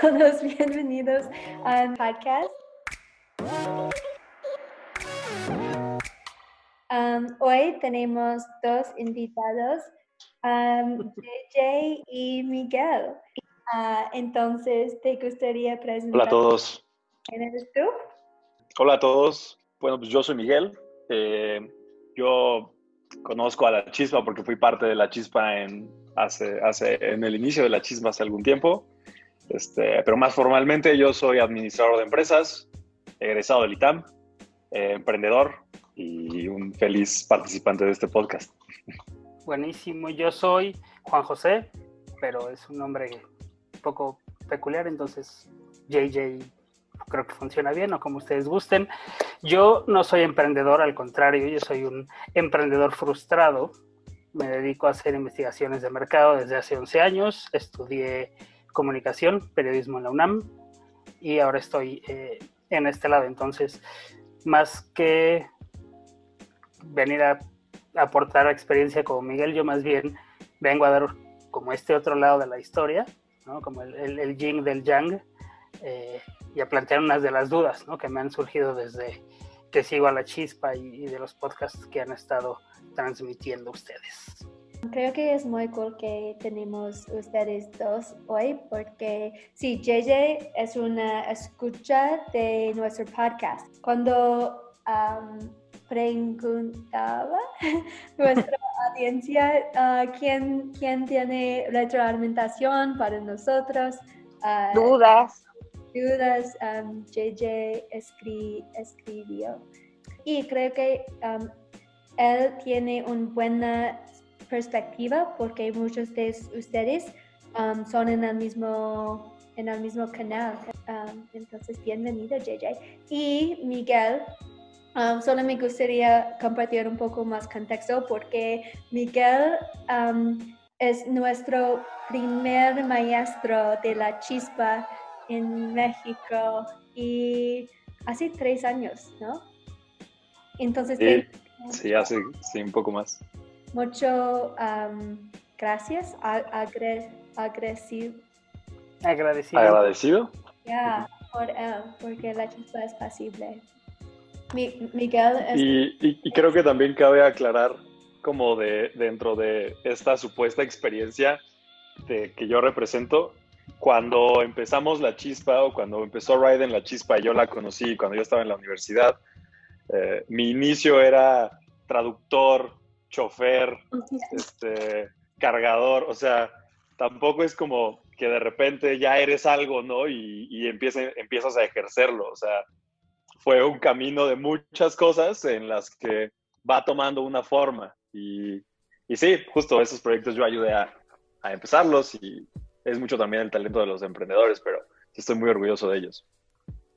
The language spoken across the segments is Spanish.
todos bienvenidos al podcast. Um, hoy tenemos dos invitados, um, JJ y Miguel. Uh, entonces, ¿te gustaría presentar? Hola a todos. ¿Quién eres tú? Hola a todos. Bueno, pues yo soy Miguel. Eh, yo conozco a la Chispa porque fui parte de la Chispa en, hace, hace, en el inicio de la Chispa hace algún tiempo. Este, pero más formalmente yo soy administrador de empresas, egresado del ITAM, eh, emprendedor y un feliz participante de este podcast. Buenísimo, yo soy Juan José, pero es un nombre un poco peculiar, entonces JJ creo que funciona bien o como ustedes gusten. Yo no soy emprendedor, al contrario, yo soy un emprendedor frustrado. Me dedico a hacer investigaciones de mercado desde hace 11 años. Estudié comunicación, periodismo en la UNAM y ahora estoy eh, en este lado. Entonces, más que venir a aportar experiencia como Miguel, yo más bien vengo a dar como este otro lado de la historia, ¿no? como el, el, yin del yang, eh, y a plantear unas de las dudas ¿no? que me han surgido desde que sigo a la chispa y, de los podcasts que han estado transmitiendo ustedes. Creo que es muy cool que tenemos ustedes dos hoy porque sí, JJ es una escucha de nuestro podcast. Cuando um, preguntaba nuestra audiencia uh, ¿quién, quién tiene retroalimentación para nosotros. Uh, dudas. Dudas, um, JJ escri escribió. Y creo que um, él tiene una buena perspectiva porque muchos de ustedes um, son en el mismo en el mismo canal. Um, entonces, bienvenido, JJ. Y Miguel, um, solo me gustaría compartir un poco más contexto porque Miguel es nuestro primer maestro de la chispa en México y hace tres años, ¿no? Entonces, sí, sí hace sí, un poco más mucho um, gracias, agre, agresivo. Agradecido. Agradecido. Ya, yeah, por él, porque la chispa es pasible. Mi, Miguel. Es... Y, y, y, creo que también cabe aclarar, como de dentro de esta supuesta experiencia de, que yo represento, cuando empezamos la chispa o cuando empezó Raiden la chispa, yo la conocí cuando yo estaba en la universidad. Eh, mi inicio era traductor, chofer, este, cargador, o sea, tampoco es como que de repente ya eres algo, ¿no? Y, y empieza, empiezas a ejercerlo, o sea, fue un camino de muchas cosas en las que va tomando una forma. Y, y sí, justo esos proyectos yo ayudé a, a, empezarlos y es mucho también el talento de los emprendedores, pero estoy muy orgulloso de ellos.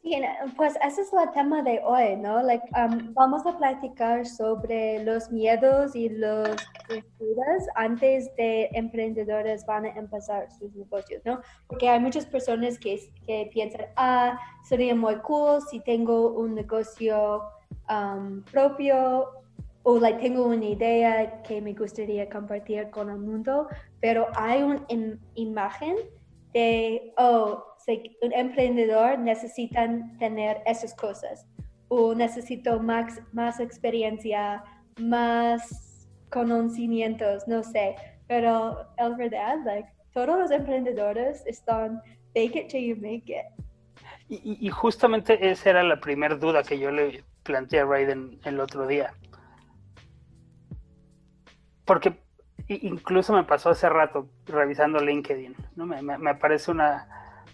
Bien, pues ese es el tema de hoy, ¿no? Like, um, vamos a platicar sobre los miedos y las estructuras antes de emprendedores van a empezar sus negocios, ¿no? Porque hay muchas personas que, que piensan, ah, sería muy cool si tengo un negocio um, propio o like, tengo una idea que me gustaría compartir con el mundo, pero hay una imagen de, oh, un emprendedor necesitan tener esas cosas o necesito más, más experiencia, más conocimientos, no sé, pero es verdad, like, todos los emprendedores están fake it till you make it. Y, y justamente esa era la primera duda que yo le planteé a Raiden el otro día. Porque incluso me pasó hace rato revisando LinkedIn, ¿no? Me, me, me aparece una,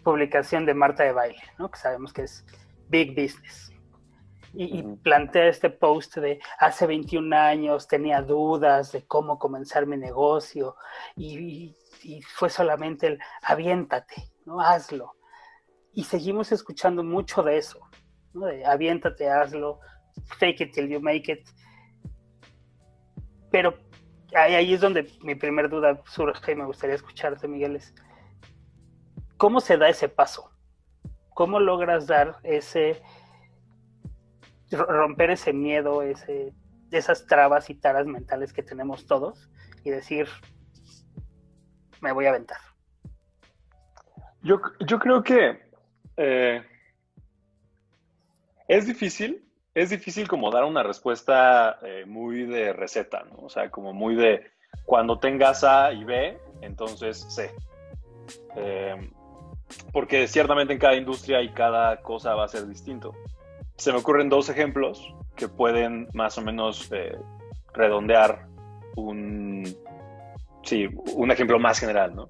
publicación de Marta de Baile, ¿no? que sabemos que es Big Business. Y, y, plantea este post de hace 21 años tenía dudas de cómo comenzar mi negocio y, y, fue solamente el aviéntate, ¿no? hazlo. Y seguimos escuchando mucho de eso, ¿no? de aviéntate, hazlo, fake it till you make it. Pero ahí, es donde mi primer duda surge y me gustaría escucharte, Miguel, es ¿Cómo se da ese paso? ¿Cómo logras dar ese, romper ese miedo, ese, esas trabas y taras mentales que tenemos todos y decir, me voy a aventar? Yo, yo creo que eh, es difícil, es difícil como dar una respuesta eh, muy de receta, ¿no? O sea, como muy de cuando tengas A y B, entonces C. Eh, porque ciertamente en cada industria y cada cosa va a ser distinto. Se me ocurren dos ejemplos que pueden más o menos redondear un, sí, un ejemplo más general, ¿no?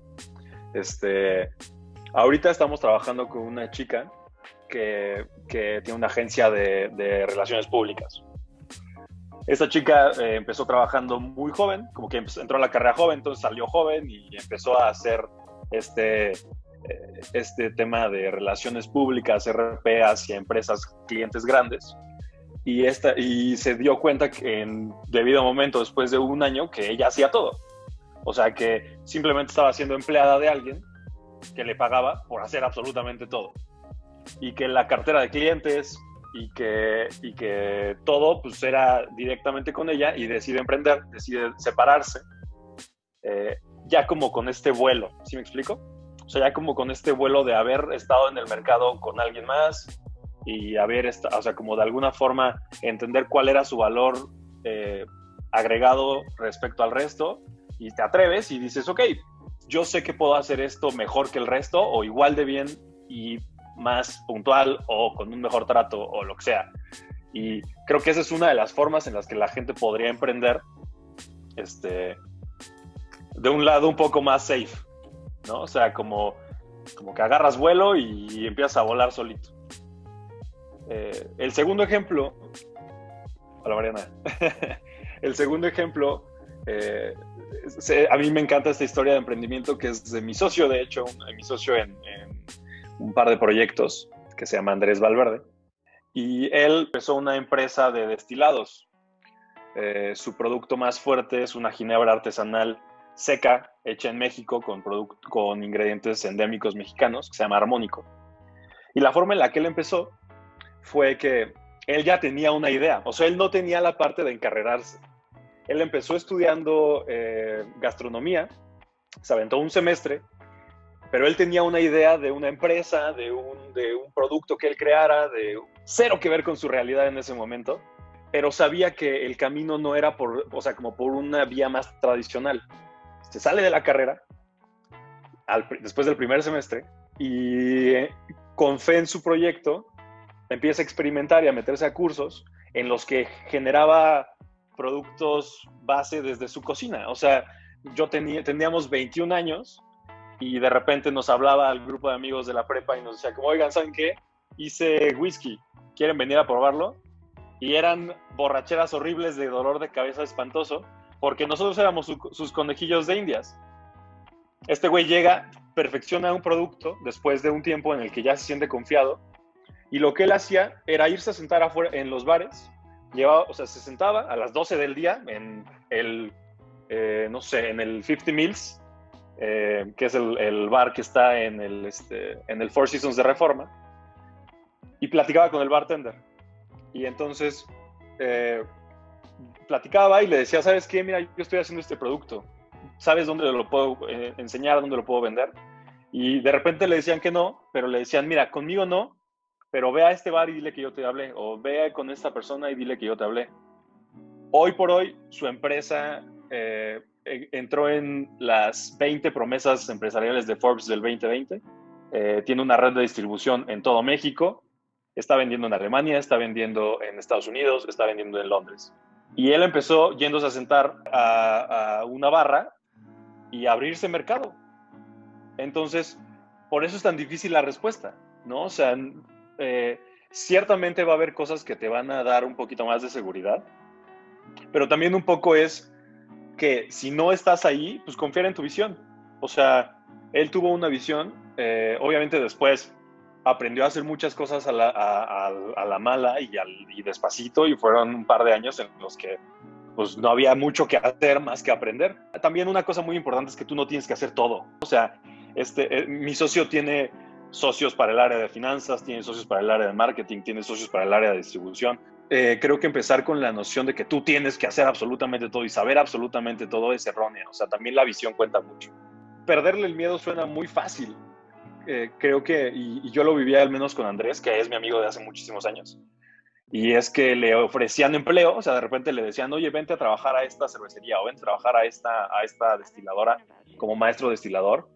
Este, ahorita estamos trabajando con una chica que, tiene una agencia de, relaciones públicas. Esta chica eh, empezó trabajando muy joven, como que entró a la carrera joven, entonces salió joven y empezó a hacer este, eh, este tema de relaciones públicas, RP, hacia empresas, clientes grandes. Y, esta, y se dio cuenta que en debido momento, después de un año, que ella hacía todo. O sea, que simplemente estaba siendo empleada de alguien que le pagaba por hacer absolutamente todo. Y que la cartera de clientes y que, y que todo pues era directamente con ella y decide emprender, decide separarse, eh, ya como con este vuelo, ¿sí me explico? O sea, ya como con este vuelo de haber estado en el mercado con alguien más y haber, o sea, como de alguna forma entender cuál era su valor eh, agregado respecto al resto y te atreves y dices, ok, yo sé que puedo hacer esto mejor que el resto o igual de bien y más puntual o con un mejor trato o lo que sea. Y creo que esa es una de las formas en las que la gente podría emprender este, de un lado un poco más safe, ¿no? O sea, como, como que agarras vuelo y empiezas a volar solito. Eh, el segundo ejemplo, hola Mariana, el segundo ejemplo eh, a mí me encanta esta historia de emprendimiento que es de mi socio, de hecho, mi socio en, un par de proyectos que se llama Andrés Valverde. Y él empezó una empresa de destilados. Eh, su producto más fuerte es una ginebra artesanal seca, hecha en México con, con ingredientes endémicos mexicanos, que se llama Armónico. Y la forma en la que él empezó fue que él ya tenía una idea, o sea, él no tenía la parte de encarrerarse él empezó estudiando eh, gastronomía, se aventó un semestre, pero él tenía una idea de una empresa, de un, de un producto que él creara, de cero que ver con su realidad en ese momento, pero sabía que el camino no era por, o sea, como por una vía más tradicional. Se sale de la carrera después del primer semestre y eh, con fe en su proyecto empieza a experimentar y a meterse a cursos en los que generaba productos base desde su cocina. O sea, yo tenía, teníamos 21 años y de repente nos hablaba al grupo de amigos de la prepa y nos decía como, oigan, ¿saben qué? Hice whisky, ¿quieren venir a probarlo? Y eran borracheras horribles de dolor de cabeza espantoso, porque nosotros éramos sus conejillos de indias. Este güey llega, perfecciona un producto después de un tiempo en el que ya se siente confiado, y lo que él hacía era irse a sentar afuera en los bares llevaba, o sea, se sentaba a las 12 del día en el, eh, no sé, en el 50 Mills, eh, que es el, bar que está en el, este, en el Four Seasons de Reforma, y platicaba con el bartender. Y entonces eh, platicaba y le decía, ¿sabes qué? Mira, yo estoy haciendo este producto. ¿Sabes dónde lo puedo enseñar, dónde lo puedo vender? Y de repente le decían que no, pero le decían, mira, conmigo no, pero ve a este bar y dile que yo te hablé, o ve con esta persona y dile que yo te hablé. Hoy por hoy, su empresa eh, entró en las 20 promesas empresariales de Forbes del 2020. Eh, tiene una red de distribución en todo México. Está vendiendo en Alemania, está vendiendo en Estados Unidos, está vendiendo en Londres. Y él empezó yéndose a sentar a, a una barra y abrirse mercado. Entonces, por eso es tan difícil la respuesta, ¿no? O sea, eh, ciertamente va a haber cosas que te van a dar un poquito más de seguridad, pero también un poco es que si no estás ahí, pues confiar en tu visión. O sea, él tuvo una visión, eh, obviamente después aprendió a hacer muchas cosas a la, mala y, y, despacito y fueron un par de años en los que pues no había mucho que hacer más que aprender. También una cosa muy importante es que tú no tienes que hacer todo. O sea, este, eh, mi socio tiene socios para el área de finanzas, tiene socios para el área de marketing, tiene socios para el área de distribución. Eh, creo que empezar con la noción de que tú tienes que hacer absolutamente todo y saber absolutamente todo es erróneo. O sea, también la visión cuenta mucho. Perderle el miedo suena muy fácil, eh, creo que, y, yo lo vivía al menos con Andrés, que es mi amigo de hace muchísimos años, y es que le ofrecían empleo, o sea, de repente le decían, oye, vente a trabajar a esta cervecería o vente a trabajar a esta, a esta destiladora como maestro destilador,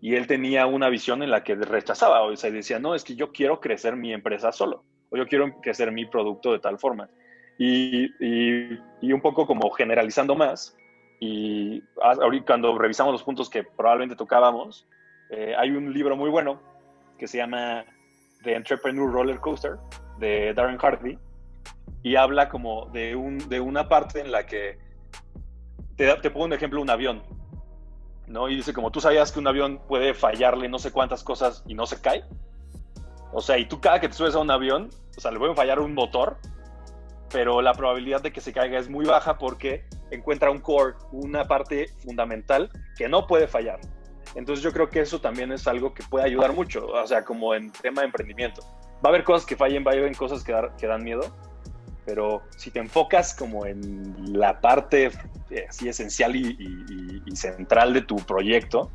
y él tenía una visión en la que rechazaba, o sea, decía, no, es que yo quiero crecer mi empresa solo, o yo quiero crecer mi producto de tal forma. Y, y, un poco como generalizando más, y ahorita cuando revisamos los puntos que probablemente tocábamos, eh, hay un libro muy bueno que se llama The Entrepreneur Roller Coaster de Darren Hardy y habla como de, un, de una parte en la que te, te pongo un ejemplo, un avión, ¿no? Y dice como tú sabías que un avión puede fallarle no sé cuántas cosas y no se cae. O sea, y tú cada que te subes a un avión, o sea, le pueden fallar un motor, pero la probabilidad de que se caiga es muy baja porque encuentra un core, una parte fundamental que no puede fallar. Entonces yo creo que eso también es algo que puede ayudar mucho, o sea, como en tema de emprendimiento. Va a haber cosas que fallen, va a haber cosas que, que dan miedo, pero si te enfocas como en la parte eh, así esencial y, central de tu proyecto,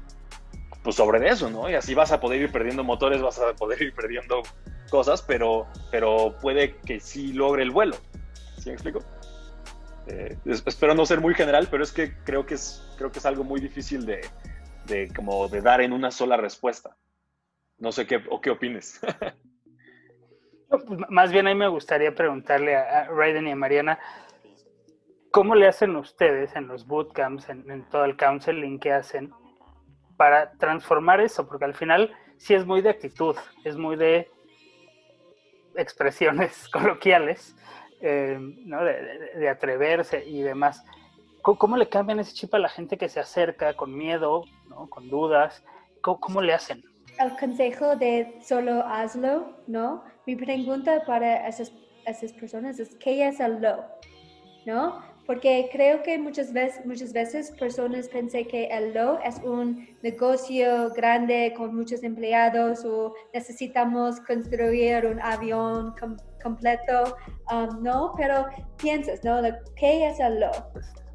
pues sobre eso, ¿no? Y así vas a poder ir perdiendo motores, vas a poder ir perdiendo cosas, pero, pero puede que sí logre el vuelo. ¿Sí me explico? Eh, espero no ser muy general, pero es que creo que es, creo que es algo muy difícil de, de, como de dar en una sola respuesta. No sé qué, o qué opines. Pues, más bien ahí me gustaría preguntarle a, Raiden y a Mariana, ¿cómo le hacen ustedes en los bootcamps, en, en, todo el counseling que hacen, para transformar eso? Porque al final sí es muy de actitud, es muy de expresiones coloquiales, eh, ¿no? de, atreverse y demás. ¿Cómo, le cambian ese chip a la gente que se acerca con miedo, ¿no? con dudas? ¿Cómo, le hacen? El consejo de solo hazlo, ¿no? Mi pregunta para esas, esas personas es, ¿qué es el lo? ¿No? Porque creo que muchas veces, muchas veces personas piensan que el lo es un negocio grande con muchos empleados o necesitamos construir un avión completo, um, ¿no? Pero piensas, ¿no? ¿Qué es el lo?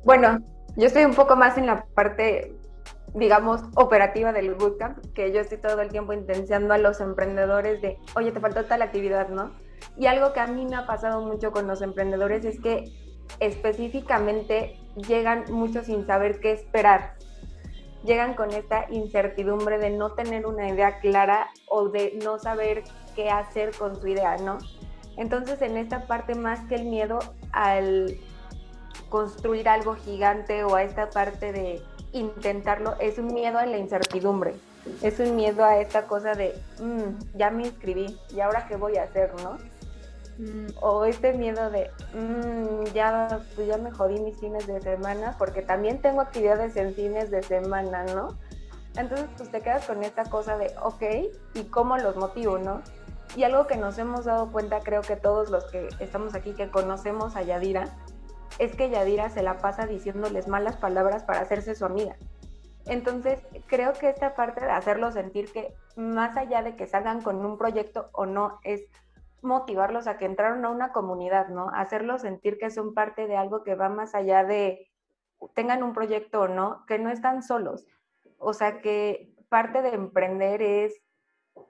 Bueno, yo estoy un poco más en la parte, digamos, operativa del bootcamp, que yo estoy todo el tiempo intenciando a los emprendedores de, oye, te faltó tal actividad, ¿no? Y algo que a mí me ha pasado mucho con los emprendedores es que específicamente llegan muchos sin saber qué esperar. Llegan con esta incertidumbre de no tener una idea clara o de no saber qué hacer con su idea, ¿no? Entonces, en esta parte, más que el miedo al construir algo gigante o a esta parte de intentarlo, es un miedo a la incertidumbre, es un miedo a esta cosa de, mm, ya me inscribí, ¿y ahora qué voy a hacer, no? Mm, o este miedo de, mm, ya, pues ya me jodí mis fines de semana, porque también tengo actividades en fines de semana, ¿no? Entonces, pues te quedas con esta cosa de, ok, ¿y cómo los motivo, no? Y algo que nos hemos dado cuenta, creo que todos los que estamos aquí, que conocemos a Yadira, es que Yadira se la pasa diciéndoles malas palabras para hacerse su amiga. Entonces, creo que esta parte de hacerlos sentir que más allá de que salgan con un proyecto o no, es motivarlos a que entraron a una comunidad, ¿no? Hacerlos sentir que son parte de algo que va más allá de tengan un proyecto o no, que no están solos. O sea, que parte de emprender es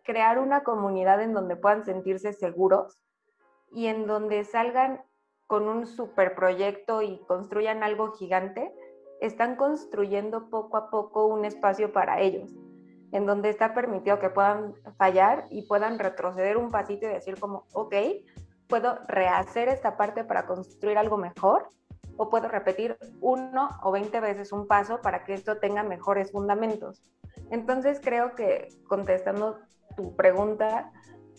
crear una comunidad en donde puedan sentirse seguros y en donde salgan con un super proyecto y construyan algo gigante, están construyendo poco a poco un espacio para ellos, en donde está permitido que puedan fallar y puedan retroceder un pasito y decir como, ok, puedo rehacer esta parte para construir algo mejor o puedo repetir uno o veinte veces un paso para que esto tenga mejores fundamentos. Entonces creo que contestando tu pregunta,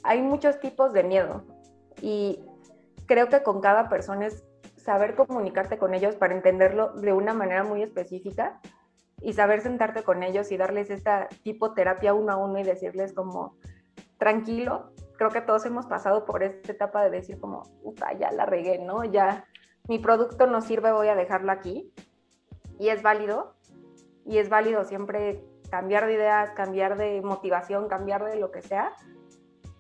hay muchos tipos de miedo y creo que con cada persona es saber comunicarte con ellos para entenderlo de una manera muy específica y saber sentarte con ellos y darles esta tipo terapia uno a uno y decirles como, tranquilo, creo que todos hemos pasado por esta etapa de decir como, puta, ya la regué, ¿no? Ya mi producto no sirve, voy a dejarlo aquí. Y es válido, y es válido siempre cambiar de ideas, cambiar de motivación, cambiar de lo que sea.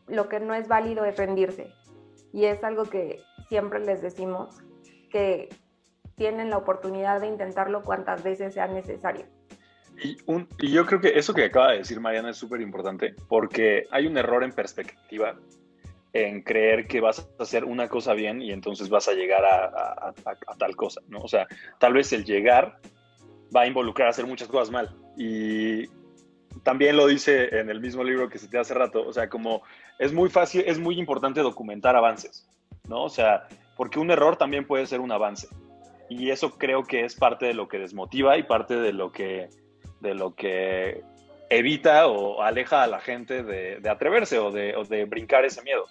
Lo que no es válido es rendirse y es algo que siempre les decimos, que tienen la oportunidad de intentarlo cuantas veces sea necesario. Y, un, y yo creo que eso que acaba de decir Mariana es súper importante porque hay un error en perspectiva en creer que vas a hacer una cosa bien y entonces vas a llegar a, tal cosa, ¿no? O sea, tal vez el llegar va a involucrar hacer muchas cosas mal. Y también lo dice en el mismo libro que te hace rato, o sea, como es muy fácil, es muy importante documentar avances, ¿no? O sea, porque un error también puede ser un avance. Y eso creo que es parte de lo que desmotiva y parte de lo que, de lo que evita o aleja a la gente de, atreverse o de, de brincar ese miedo.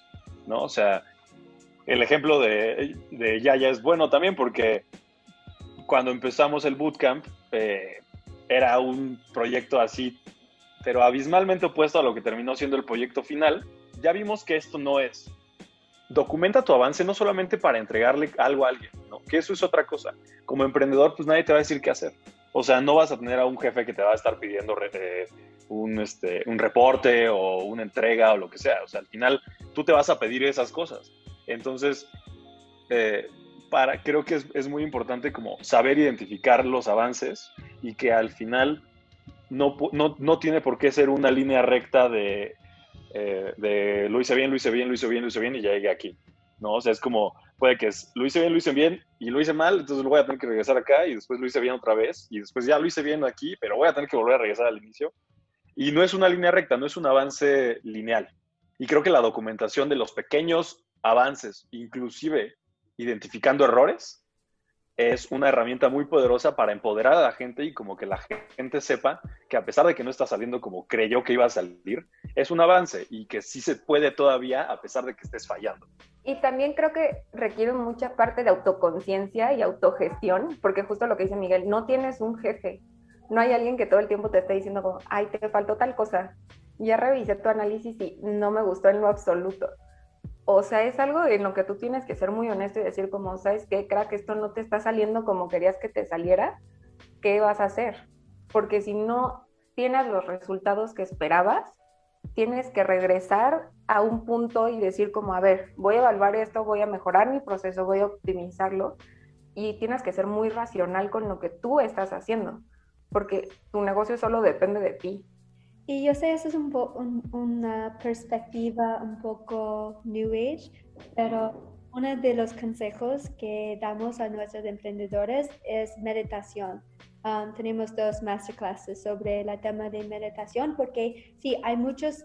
¿no? O sea, el ejemplo de, de Yaya es bueno también porque cuando empezamos el bootcamp eh, era un proyecto así, pero abismalmente opuesto a lo que terminó siendo el proyecto final. Ya vimos que esto no es. Documenta tu avance no solamente para entregarle algo a alguien. Que eso es otra cosa. Como emprendedor, pues nadie te va a decir qué hacer. O sea, no vas a tener a un jefe que te va a estar pidiendo eh, un, este, un reporte o una entrega o lo que sea. O sea, al final tú te vas a pedir esas cosas. Entonces, eh, para, creo que es, muy importante como saber identificar los avances y que al final no, no, tiene por qué ser una línea recta de, eh, de lo hice bien, lo hice bien, lo hice bien, lo hice bien y ya llegué aquí. ¿no? O sea, es como, puede que es, lo hice bien, lo hice bien y lo hice mal, entonces lo voy a tener que regresar acá y después lo hice bien otra vez y después ya lo hice bien aquí, pero voy a tener que volver a regresar al inicio. Y no es una línea recta, no es un avance lineal. Y creo que la documentación de los pequeños avances, inclusive identificando errores, es una herramienta muy poderosa para empoderar a la gente y como que la gente sepa que a pesar de que no está saliendo como creyó que iba a salir, es un avance y que sí se puede todavía a pesar de que estés fallando. Y también creo que requiere mucha parte de autoconciencia y autogestión, porque justo lo que dice Miguel, no tienes un jefe, no hay alguien que todo el tiempo te esté diciendo ay, te faltó tal cosa, ya revisé tu análisis y no me gustó en lo absoluto. O sea, es algo en lo que tú tienes que ser muy honesto y decir como, ¿sabes qué, crack? Esto no te está saliendo como querías que te saliera. ¿Qué vas a hacer? Porque si no tienes los resultados que esperabas, tienes que regresar a un punto y decir como, a ver, voy a evaluar esto, voy a mejorar mi proceso, voy a optimizarlo. Y tienes que ser muy racional con lo que tú estás haciendo, porque tu negocio solo depende de ti. Y yo sé, eso es un una perspectiva un poco New Age, pero uno de los consejos que damos a nuestros emprendedores es meditación. Um, tenemos dos masterclasses sobre el tema de meditación porque sí, hay muchos,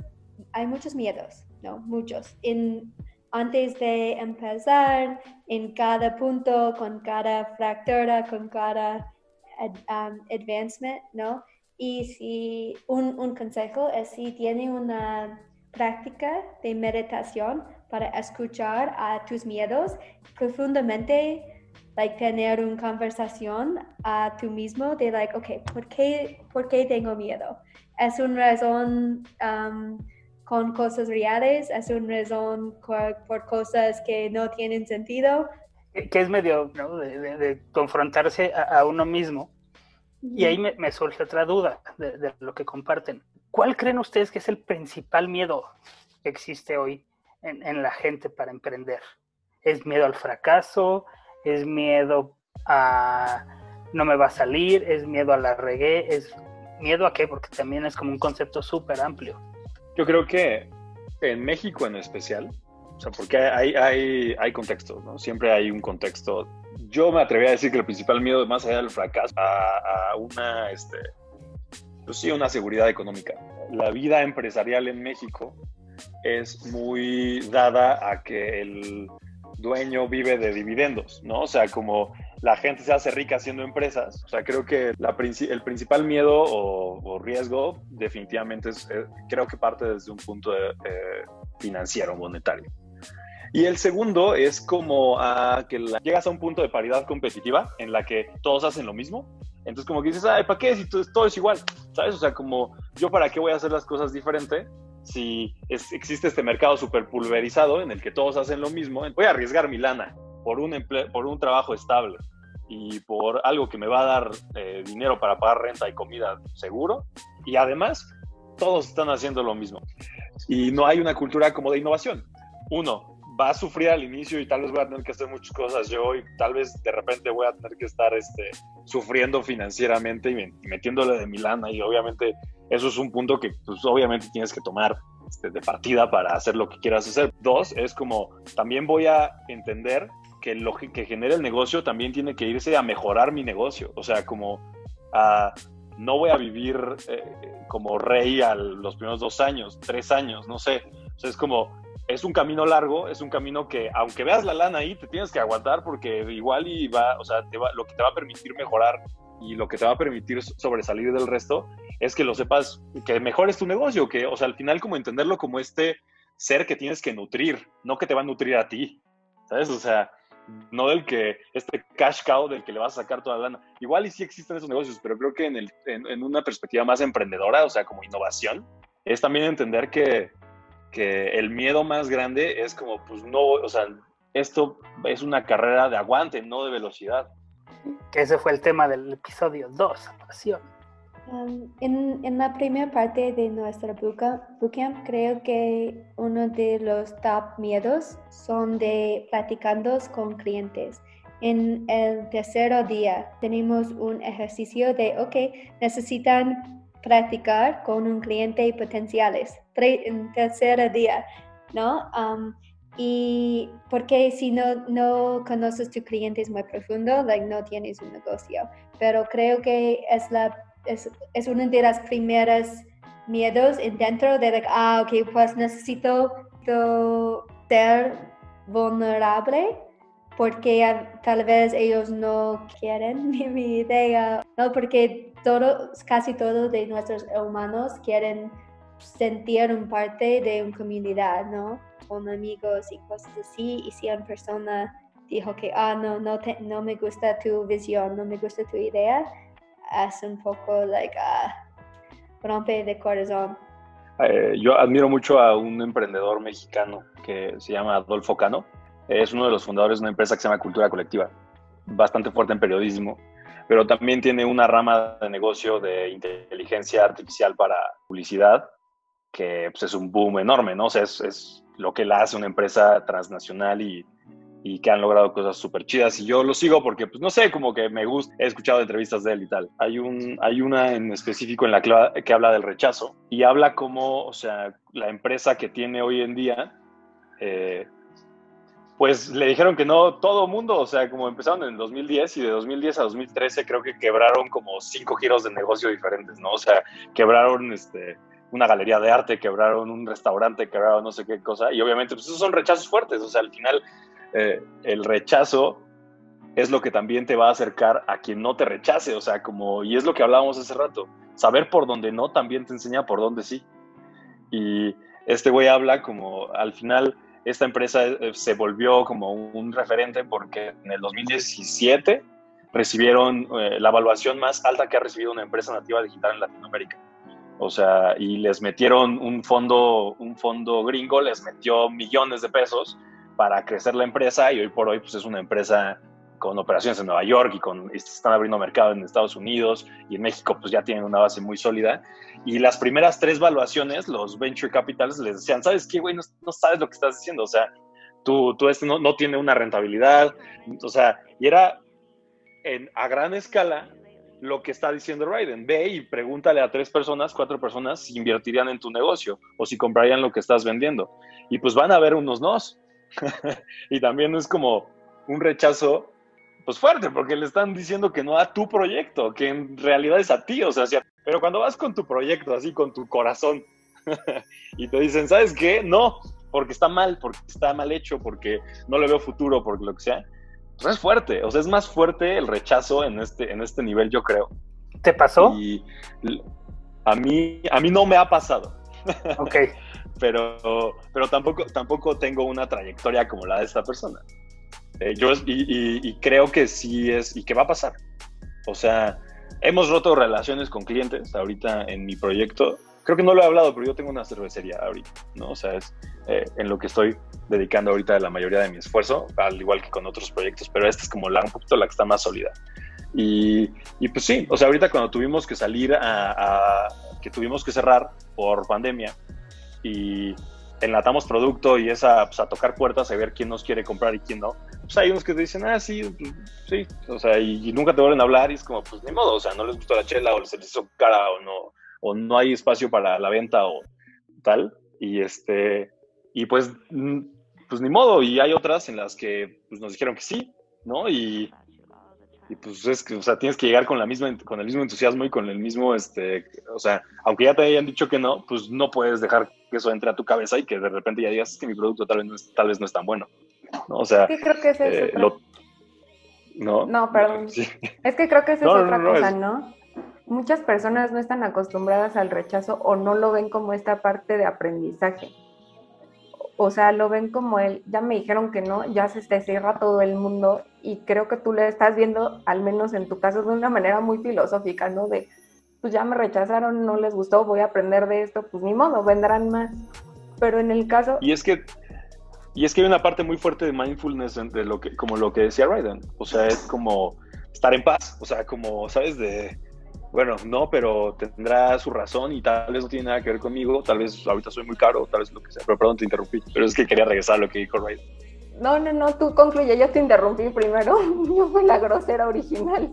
hay muchos miedos, ¿no? Muchos. En, antes de empezar, en cada punto, con cada fractura, con cada um, advancement, ¿no? Y si un, un consejo es si tiene una práctica de meditación para escuchar a tus miedos profundamente, like tener una conversación a tú mismo de like, ok, ¿por qué, ¿por qué tengo miedo? ¿Es una razón um, con cosas reales? ¿Es una razón por, cosas que no tienen sentido? Que es medio de, confrontarse a, uno mismo y ahí me, surge otra duda de, lo que comparten. ¿Cuál creen ustedes que es el principal miedo que existe hoy en, la gente para emprender? ¿Es miedo al fracaso? ¿Es miedo a no me va a salir? ¿Es miedo a la regué? ¿Es miedo a qué? Porque también es como un concepto súper amplio. Yo creo que en México en especial, o sea, porque hay, hay, hay contextos, ¿no? Siempre hay un contexto yo me atrevería a decir que el principal miedo, más allá del fracaso, a, una, este, pues sí, una seguridad económica. La vida empresarial en México es muy dada a que el dueño vive de dividendos, ¿no? O sea, como la gente se hace rica haciendo empresas, o sea, creo que el principal miedo o, riesgo definitivamente es, eh, creo que parte desde un punto de, eh, financiero, monetario. Y el segundo es como a que llegas a un punto de paridad competitiva en la que todos hacen lo mismo. Entonces como que dices, ay, ¿para qué? Si todo, es igual, ¿sabes? O sea, como yo para qué voy a hacer las cosas diferente si existe este mercado súper pulverizado en el que todos hacen lo mismo. Voy a arriesgar mi lana por un, por un trabajo estable y por algo que me va a dar eh, dinero para pagar renta y comida seguro. Y además, todos están haciendo lo mismo. Y no hay una cultura como de innovación. Uno, va a sufrir al inicio y tal vez voy a tener que hacer muchas cosas yo y tal vez de repente voy a tener que estar este, sufriendo financieramente y, metiéndole de mi lana y obviamente eso es un punto que pues obviamente tienes que tomar este, de partida para hacer lo que quieras hacer. Dos, es como también voy a entender que lo que genera el negocio también tiene que irse a mejorar mi negocio, o sea, como a no voy a vivir eh, como rey a los primeros dos años, tres años, no sé. O sea, es como, es un camino largo, es un camino que, aunque veas la lana ahí, te tienes que aguantar porque igual y va, o sea, te va, lo que te va a permitir mejorar y lo que te va a permitir sobresalir del resto es que lo sepas, que mejores tu negocio, que, o sea, al final como entenderlo como este ser que tienes que nutrir, no que te va a nutrir a ti, ¿sabes? O sea, no del que, este cash cow del que le vas a sacar toda la lana. Igual y sí existen esos negocios, pero creo que en, el, en, una perspectiva más emprendedora, o sea, como innovación, es también entender que, que el miedo más grande es como, pues no, o sea, esto es una carrera de aguante, no de velocidad. Que ese fue el tema del episodio 2, pasión. Um, en, en, la primera parte de nuestra bootcamp, creo que uno de los top miedos son de platicando con clientes. En el tercer día tenemos un ejercicio de, ok, necesitan practicar con un cliente y potenciales. En tercer día, ¿no? Um, y porque si no, no conoces tu cliente es muy profundo, like, no tienes un negocio. Pero creo que es la es, es una de las primeras miedos dentro de, ah, ok, pues necesito ser vulnerable porque tal vez ellos no quieren mi, idea, ¿no? Porque todos, casi todos de nuestros humanos quieren sentir un parte de una comunidad, ¿no? Con amigos y cosas así. Y si una persona dijo que, ah, no, no, no me gusta tu visión, no me gusta tu idea, es un poco like uh, rompe de corazón. Eh, yo admiro mucho a un emprendedor mexicano que se llama Adolfo Cano. Es uno de los fundadores de una empresa que se llama Cultura Colectiva, bastante fuerte en periodismo, pero también tiene una rama de negocio de inteligencia artificial para publicidad, que pues, es un boom enorme, ¿no? O sea, es, es lo que la hace una empresa transnacional y y que han logrado cosas súper chidas. Y yo lo sigo porque, pues no sé, como que me gusta, he escuchado entrevistas de él y tal. Hay, un, hay una en específico en la que, que habla del rechazo y habla como, o sea, la empresa que tiene hoy en día, eh, pues le dijeron que no todo mundo, o sea, como empezaron en 2010 y de 2010 a 2013 creo que quebraron como cinco giros de negocio diferentes, ¿no? O sea, quebraron este, una galería de arte, quebraron un restaurante, quebraron no sé qué cosa, y obviamente pues esos son rechazos fuertes, o sea, al final eh, el rechazo es lo que también te va a acercar a quien no te rechace, o sea, como, y es lo que hablábamos hace rato, saber por dónde no también te enseña por dónde sí. Y este güey habla como, al final, esta empresa eh, se volvió como un referente porque en el 2017 recibieron eh, la evaluación más alta que ha recibido una empresa nativa digital en Latinoamérica. O sea, y les metieron un fondo, un fondo gringo, les metió millones de pesos para crecer la empresa y hoy por hoy pues es una empresa con operaciones en Nueva York y con están abriendo mercado en Estados Unidos y en México pues ya tienen una base muy sólida y las primeras tres valuaciones los venture capitals les decían sabes qué güey no, sabes lo que estás diciendo o sea tú, tú este no, no tiene una rentabilidad o sea y era en, a gran escala lo que está diciendo Raiden. Ve y pregúntale a tres personas, cuatro personas si invertirían en tu negocio o si comprarían lo que estás vendiendo. Y pues van a haber unos nos. y también es como un rechazo pues fuerte, porque le están diciendo que no a tu proyecto, que en realidad es a ti, o sea, pero cuando vas con tu proyecto, así con tu corazón, y te dicen, ¿sabes qué? No, porque está mal, porque está mal hecho, porque no le veo futuro, porque lo que sea, pues es fuerte, o sea, es más fuerte el rechazo en este, en este nivel, yo creo. ¿Te pasó? Y a mí, a mí no me ha pasado. Ok. pero, pero tampoco, tampoco tengo una trayectoria como la de esta persona. Eh, yo, y, creo que sí es, y que va a pasar. O sea, hemos roto relaciones con clientes ahorita en mi proyecto. Creo que no lo he hablado, pero yo tengo una cervecería ahorita, ¿no? O sea, es eh, en lo que estoy dedicando ahorita la mayoría de mi esfuerzo, al igual que con otros proyectos, pero esta es como la, un poquito la que está más sólida. Y, y pues sí, o sea, ahorita cuando tuvimos que salir a, a que tuvimos que cerrar por pandemia, y enlatamos producto y es a, pues, a, tocar puertas a ver quién nos quiere comprar y quién no, pues hay unos que te dicen, ah, sí, pues, sí, o sea, y, y, nunca te vuelven a hablar y es como, pues ni modo, o sea, no les gustó la chela o se les hizo cara o no, o no hay espacio para la venta o tal, y este, y pues, pues ni modo, y hay otras en las que pues, nos dijeron que sí, ¿no? Y, y pues es que, o sea, tienes que llegar con la misma, con el mismo entusiasmo y con el mismo, este, o sea, aunque ya te hayan dicho que no, pues no puedes dejar que eso entre a tu cabeza y que de repente ya digas que mi producto tal vez no es, tal vez no es tan bueno, ¿no? O sea, sí, creo que eh, es lo, no, no, perdón. Sí. Es que creo que esa No, es no, otra no, cosa, es- ¿no? Muchas personas no están acostumbradas al rechazo o no lo ven como esta parte de aprendizaje. O sea, lo ven como el, ya me dijeron que no, ya se te cierra todo el mundo y creo que tú le estás viendo, al menos en tu caso, de una manera muy filosófica, ¿no? De, pues ya me rechazaron, no les gustó, voy a aprender de esto, pues ni modo, vendrán más. Pero en el caso, Y es que y es que hay una parte muy fuerte de mindfulness entre lo que, como lo que decía Raiden. O sea, es como estar en paz. O sea, como, ¿sabes? De, bueno, no, pero tendrá su razón y tal vez no tiene nada que ver conmigo. Tal vez ahorita soy muy caro, tal vez lo que sea. Pero perdón, te interrumpí. Pero es que quería regresar a lo que dijo Raiden. no, no, no, tú concluye, yo te interrumpí primero, yo fui la grosera original.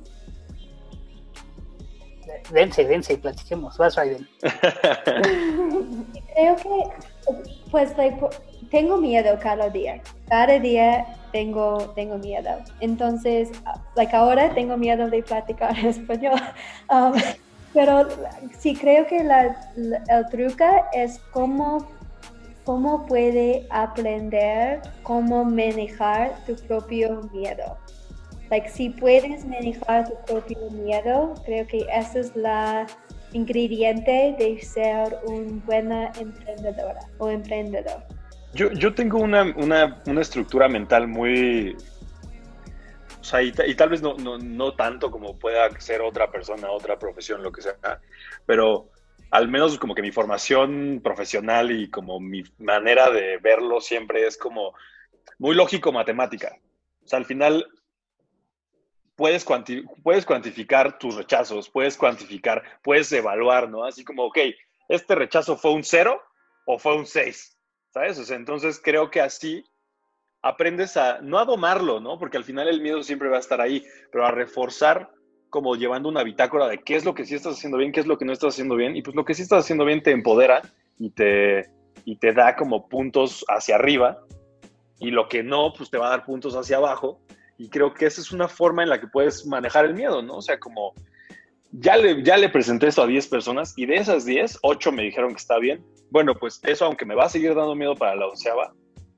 Dense, dense y platiquemos. Vas, Raiden. Creo que, pues, like, po- tengo miedo cada día. Cada día tengo, tengo miedo. Entonces, like, ahora tengo miedo de platicar español. Um, pero sí creo que la, el truco es cómo, cómo puede aprender cómo manejar tu propio miedo. Like, si puedes manejar tu propio miedo, creo que esa es la ingrediente de ser una buena emprendedora o emprendedor. Yo, yo tengo una, una, una estructura mental muy... O sea, y, ta- y tal vez no, no, no tanto como pueda ser otra persona, otra profesión, lo que sea, pero al menos como que mi formación profesional y como mi manera de verlo siempre es como muy lógico matemática. O sea, al final puedes, cuanti- puedes cuantificar tus rechazos, puedes cuantificar, puedes evaluar, ¿no? Así como, ok, ¿este rechazo fue un cero o fue un 6? Entonces creo que así aprendes a, no a domarlo, ¿no? Porque al final el miedo siempre va a estar ahí, pero a reforzar como llevando una bitácora de qué es lo que sí estás haciendo bien, qué es lo que no estás haciendo bien, y pues lo que sí estás haciendo bien te empodera y te, y te da como puntos hacia arriba, y lo que no, pues te va a dar puntos hacia abajo, y creo que esa es una forma en la que puedes manejar el miedo, ¿no? O sea, como ya le, ya le presenté esto a 10 personas y de esas 10, 8 me dijeron que está bien. Bueno, pues eso, aunque me va a seguir dando miedo para la onceava,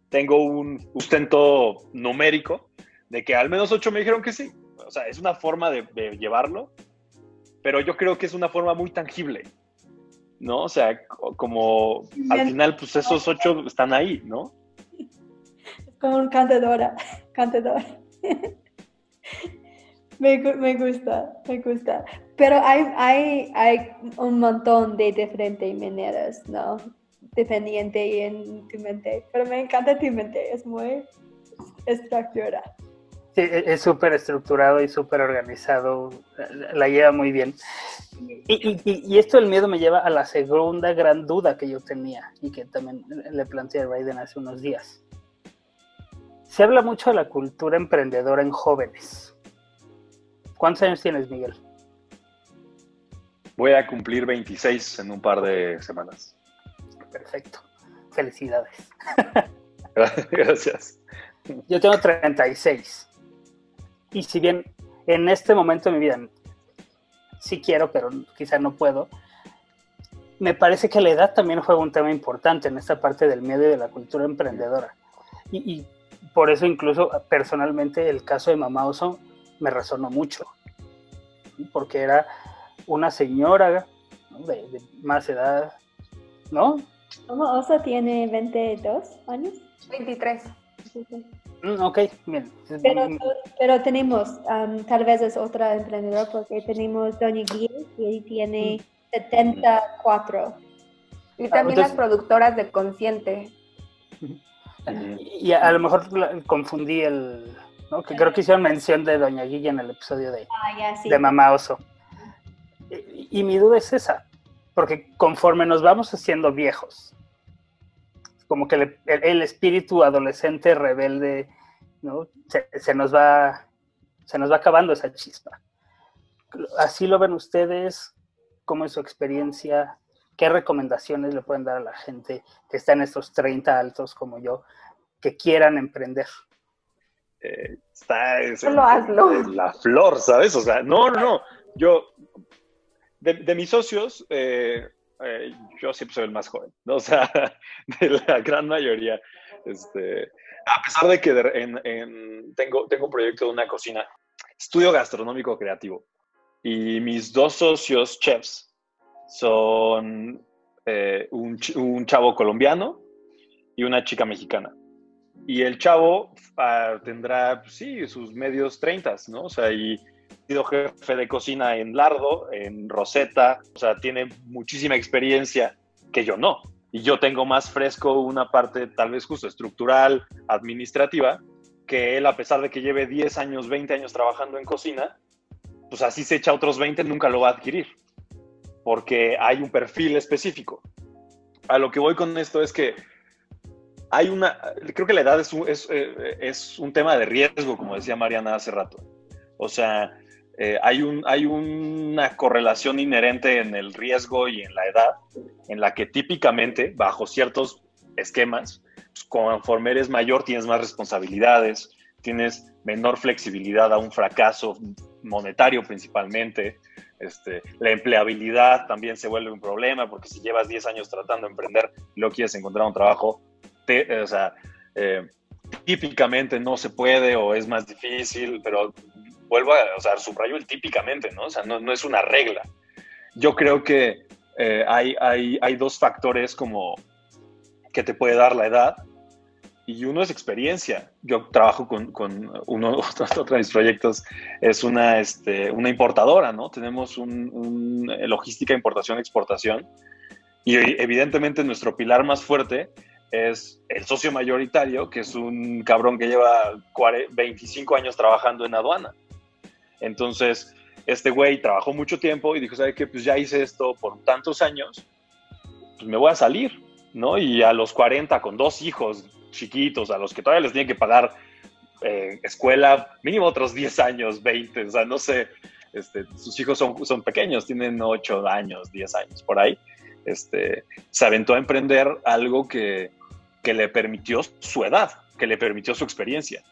tengo un sustento numérico de que al menos 8 me dijeron que sí. O sea, es una forma de, de llevarlo, pero yo creo que es una forma muy tangible, ¿no? O sea, co- como al final, pues esos 8 están ahí, ¿no? Como un cantadora, cantador. me, me gusta, me gusta. Pero hay, hay, hay un montón de diferentes maneras, ¿no? Dependiente en tu mente. Pero me encanta tu mente, es muy estructurada. Sí, e- es súper estructurado y súper organizado, la- lleva muy bien. Y, y- y- esto del miedo me lleva a la segunda gran duda que yo tenía y que también le planteé a Raiden hace unos días. Se habla mucho de la cultura emprendedora en jóvenes. ¿Cuántos años tienes, Miguel? Voy a cumplir 26 en un par de semanas. Perfecto. Felicidades. Gracias. Yo tengo 36. Y si bien en este momento de mi vida sí quiero, pero quizá no puedo, me parece que la edad también juega un tema importante en esta parte del miedo y de la cultura emprendedora. Y, y por eso incluso personalmente el caso de Mamá Oso me resonó mucho, porque era una señora ¿no? de, de más edad, ¿no? ¿Cómo Osa tiene 22 años? 23. Sí, sí. Mm, ok, bien. Pero, pero tenemos, um, tal vez es otra emprendedora porque tenemos Doña Guía que tiene 74. Y Ah, también entonces- las productoras de Consciente. Y a, a lo mejor confundí el. ¿no? Que creo que hicieron mención de Doña Guilla en el episodio de, Ah, sí. de Mamá Oso. Y, mi duda es esa, porque conforme nos vamos haciendo viejos, como que el, espíritu adolescente rebelde, ¿no? Se, nos va, se nos va acabando esa chispa. Así lo ven ustedes, ¿cómo es su experiencia? ¿Qué recomendaciones le pueden dar a la gente que está en estos 30 altos como yo, que quieran emprender? Eh, está Solo hazlo. la flor, ¿sabes? O sea, no, no, no. Yo, de, mis socios, eh, eh, yo siempre soy el más joven, ¿no? O sea, de la gran mayoría. Este, a pesar de que tengo, tengo un proyecto de una cocina, estudio gastronómico creativo. Y mis dos socios chefs son eh, un, un, chavo colombiano y una chica mexicana. Y el chavo ah, tendrá, pues sí, sus medios 30, ¿no? O sea, y sido jefe de cocina en Lardo, en Rosetta, o sea, tiene muchísima experiencia que yo no. Y yo tengo más fresco una parte tal vez justo estructural, administrativa, que él, a pesar de que lleve 10 años, 20 años trabajando en cocina, pues así se echa otros 20, nunca lo va a adquirir, porque hay un perfil específico. A lo que voy con esto es que hay una, creo que la edad es un, es, eh, es un tema de riesgo, como decía Mariana hace rato. O sea, eh, hay, un, hay una correlación inherente en el riesgo y en la edad, en la que típicamente, bajo ciertos esquemas, pues, conforme eres mayor, tienes más responsabilidades, tienes menor flexibilidad a un fracaso monetario principalmente. Este, la empleabilidad también se vuelve un problema porque si llevas 10 años tratando de emprender y luego quieres encontrar un trabajo, o sea, eh, típicamente no se puede o es más difícil, pero vuelvo a, o sea, subrayo el típicamente, ¿no? O sea, no, no es una regla. Yo creo que eh, hay, hay, hay, dos factores como que te puede dar la edad y uno es experiencia. Yo trabajo con, con uno, otro de mis proyectos, es una, este, una importadora, ¿no? Tenemos un, eh, logística, importación, exportación y evidentemente nuestro pilar más fuerte es el socio mayoritario, que es un cabrón que lleva 25 años trabajando en aduana. Entonces, este güey trabajó mucho tiempo y dijo, ¿sabe qué? Pues ya hice esto por tantos años, pues me voy a salir, ¿no? Y a los 40, con dos hijos chiquitos, a los que todavía les tiene que pagar eh, escuela, mínimo otros 10 años, 20, o sea, no sé, este, sus hijos son, son pequeños, tienen 8 años, 10 años, por ahí. Este, se aventó a emprender algo que, que le permitió su edad, que le permitió su experiencia.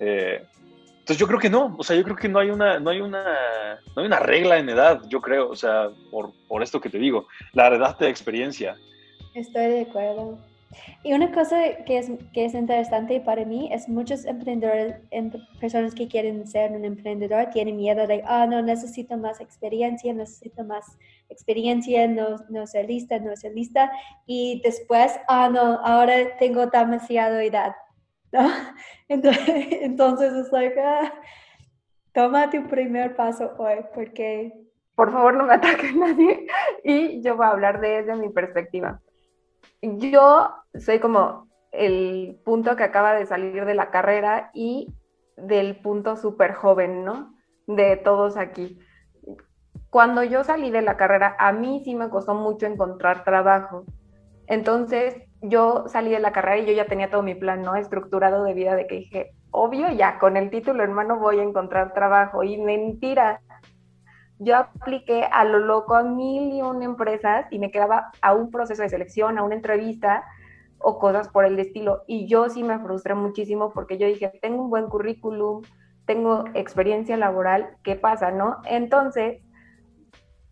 Eh, entonces yo creo que no, o sea, yo creo que no hay una, no hay una, no hay una regla en edad, yo creo, o sea, por, por esto que te digo, la edad de experiencia. Estoy de acuerdo. Y una cosa que es, que es interesante para mí es muchos emprendedores, em, personas que quieren ser un emprendedor, tienen miedo de, ah, no, necesito más experiencia, necesito más experiencia, no, no ser lista, no ser lista. Y después, ah, no, ahora tengo demasiada edad, ¿no? Entonces, es like, ah, toma tu primer paso hoy, porque... Por favor, no me ataque nadie. Y yo voy a hablar desde mi perspectiva. Yo soy como el punto que acaba de salir de la carrera y del punto súper joven, ¿no? De todos aquí. Cuando yo salí de la carrera, a mí sí me costó mucho encontrar trabajo. Entonces, yo salí de la carrera y yo ya tenía todo mi plan, ¿no? Estructurado de vida de que dije, obvio, ya con el título en mano voy a encontrar trabajo. Y mentira, yo apliqué a lo loco a mil y una empresas y me quedaba a un proceso de selección, a una entrevista o cosas por el estilo. Y yo sí me frustré muchísimo porque yo dije, tengo un buen currículum, tengo experiencia laboral, ¿qué pasa, no? Entonces,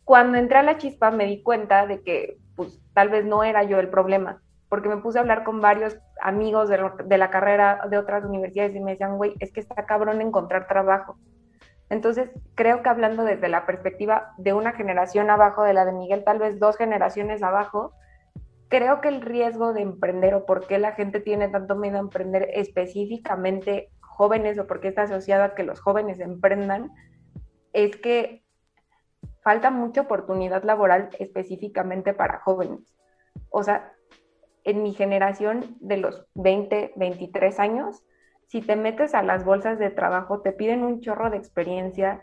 cuando entré a la chispa me di cuenta de que pues tal vez no era yo el problema, porque me puse a hablar con varios amigos de, la carrera de otras universidades y me decían, güey, es que está cabrón encontrar trabajo. Entonces, creo que hablando desde la perspectiva de una generación abajo de la de Miguel, tal vez dos generaciones abajo, creo que el riesgo de emprender o por qué la gente tiene tanto miedo a emprender específicamente jóvenes o por qué está asociado a que los jóvenes emprendan, es que falta mucha oportunidad laboral específicamente para jóvenes. O sea, en mi generación de los 20, 23 años, si te metes a las bolsas de trabajo, te piden un chorro de experiencia.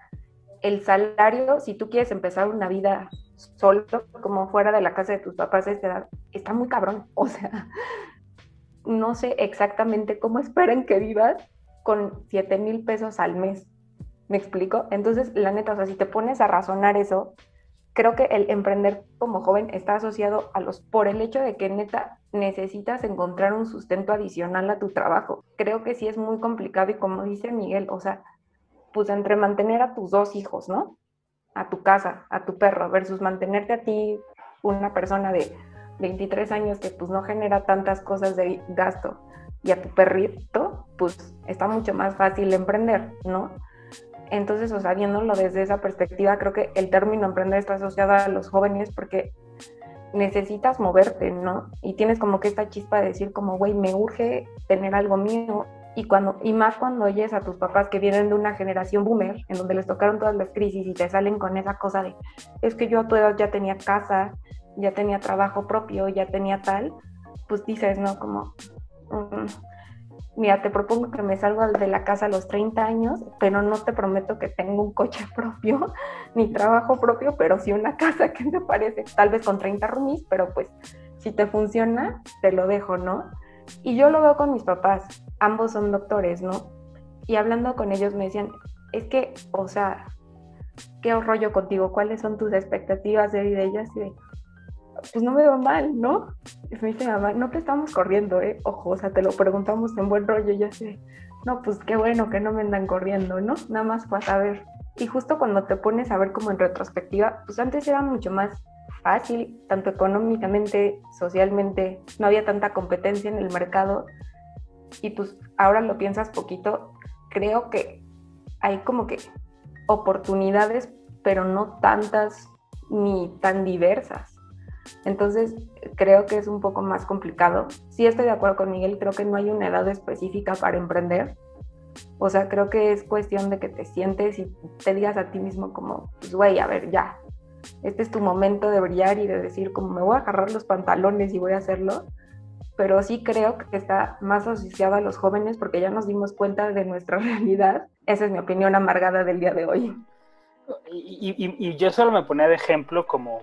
El salario, si tú quieres empezar una vida solo, como fuera de la casa de tus papás, está muy cabrón. O sea, no sé exactamente cómo esperan que vivas con 7 mil pesos al mes. ¿Me explico? Entonces, la neta, o sea, si te pones a razonar eso, creo que el emprender como joven está asociado a los, por el hecho de que neta necesitas encontrar un sustento adicional a tu trabajo. Creo que sí es muy complicado y como dice Miguel, o sea, pues entre mantener a tus dos hijos, ¿no? A tu casa, a tu perro, versus mantenerte a ti, una persona de 23 años que pues no genera tantas cosas de gasto y a tu perrito, pues está mucho más fácil emprender, ¿no? Entonces, o sea, viéndolo desde esa perspectiva, creo que el término emprender está asociado a los jóvenes porque necesitas moverte, ¿no? Y tienes como que esta chispa de decir como, güey, me urge tener algo mío. Y, cuando, y más cuando oyes a tus papás que vienen de una generación boomer, en donde les tocaron todas las crisis y te salen con esa cosa de, es que yo a tu edad ya tenía casa, ya tenía trabajo propio, ya tenía tal, pues dices, ¿no? Como, mm, mira, te propongo que me salga de la casa a los 30 años, pero no te prometo que tenga un coche propio, ni trabajo propio, pero sí una casa, ¿qué te parece? Tal vez con 30 roomies, pero pues si te funciona, te lo dejo, ¿no? Y yo lo veo con mis papás, ambos son doctores, ¿no? Y hablando con ellos me decían, es que, o sea, ¿qué rollo contigo? ¿Cuáles son tus expectativas de vida? Y yo así de, pues no me veo mal, ¿no? Y me dice mamá, no te estamos corriendo, ¿eh? Ojo, o sea, te lo preguntamos en buen rollo, ya sé, no, pues qué bueno que no me andan corriendo, ¿no? Nada más para saber. Y justo cuando te pones a ver como en retrospectiva, pues antes era mucho más fácil, tanto económicamente, socialmente, no había tanta competencia en el mercado. Y pues ahora lo piensas poquito, creo que hay como que oportunidades, pero no tantas ni tan diversas. Entonces, creo que es un poco más complicado. Sí estoy de acuerdo con Miguel, creo que no hay una edad específica para emprender. O sea, creo que es cuestión de que te sientes y te digas a ti mismo como, pues güey, a ver, ya, este es tu momento de brillar y de decir como me voy a agarrar los pantalones y voy a hacerlo. Pero sí creo que está más asociado a los jóvenes porque ya nos dimos cuenta de nuestra realidad. Esa es mi opinión amargada del día de hoy. Y, y yo solo me ponía de ejemplo como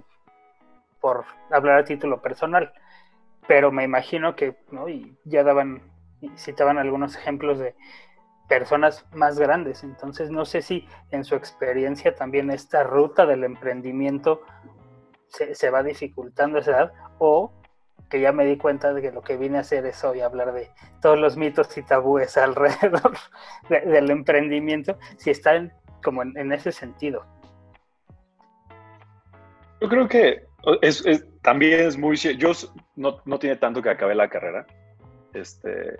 por hablar a título personal, pero me imagino que, ¿no? Y ya daban, citaban algunos ejemplos de personas más grandes, entonces no sé si en su experiencia también esta ruta del emprendimiento se, va dificultando a esa edad o que ya me di cuenta de que lo que vine a hacer es hoy hablar de todos los mitos y tabúes alrededor del emprendimiento, si están como en ese sentido. Yo creo que es, también es muy... Yo no, no, tiene tanto que acabe la carrera. Este,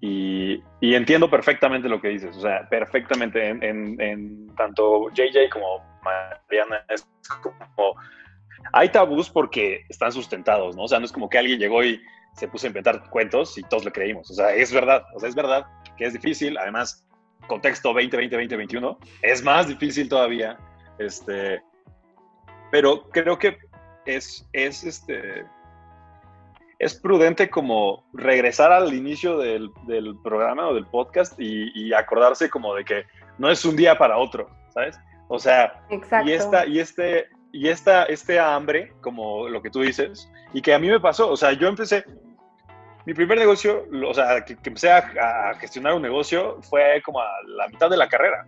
y, y, entiendo perfectamente lo que dices. O sea, perfectamente en, en, tanto JJ como Mariana es como... Hay tabús porque están sustentados, ¿no? O sea, no es como que alguien llegó y se puso a inventar cuentos y todos le creímos. O sea, es verdad. O sea, es verdad que es difícil. Además, contexto 2020, 2021, es más difícil todavía. Este, pero creo que es, es, este, es prudente como regresar al inicio del, programa o del podcast y, acordarse como de que no es un día para otro, ¿sabes? O sea, y esta, y este, y esta, este hambre, como lo que tú dices, y que a mí me pasó, o sea, yo empecé, mi primer negocio, o sea, que, empecé a, gestionar un negocio fue como a la mitad de la carrera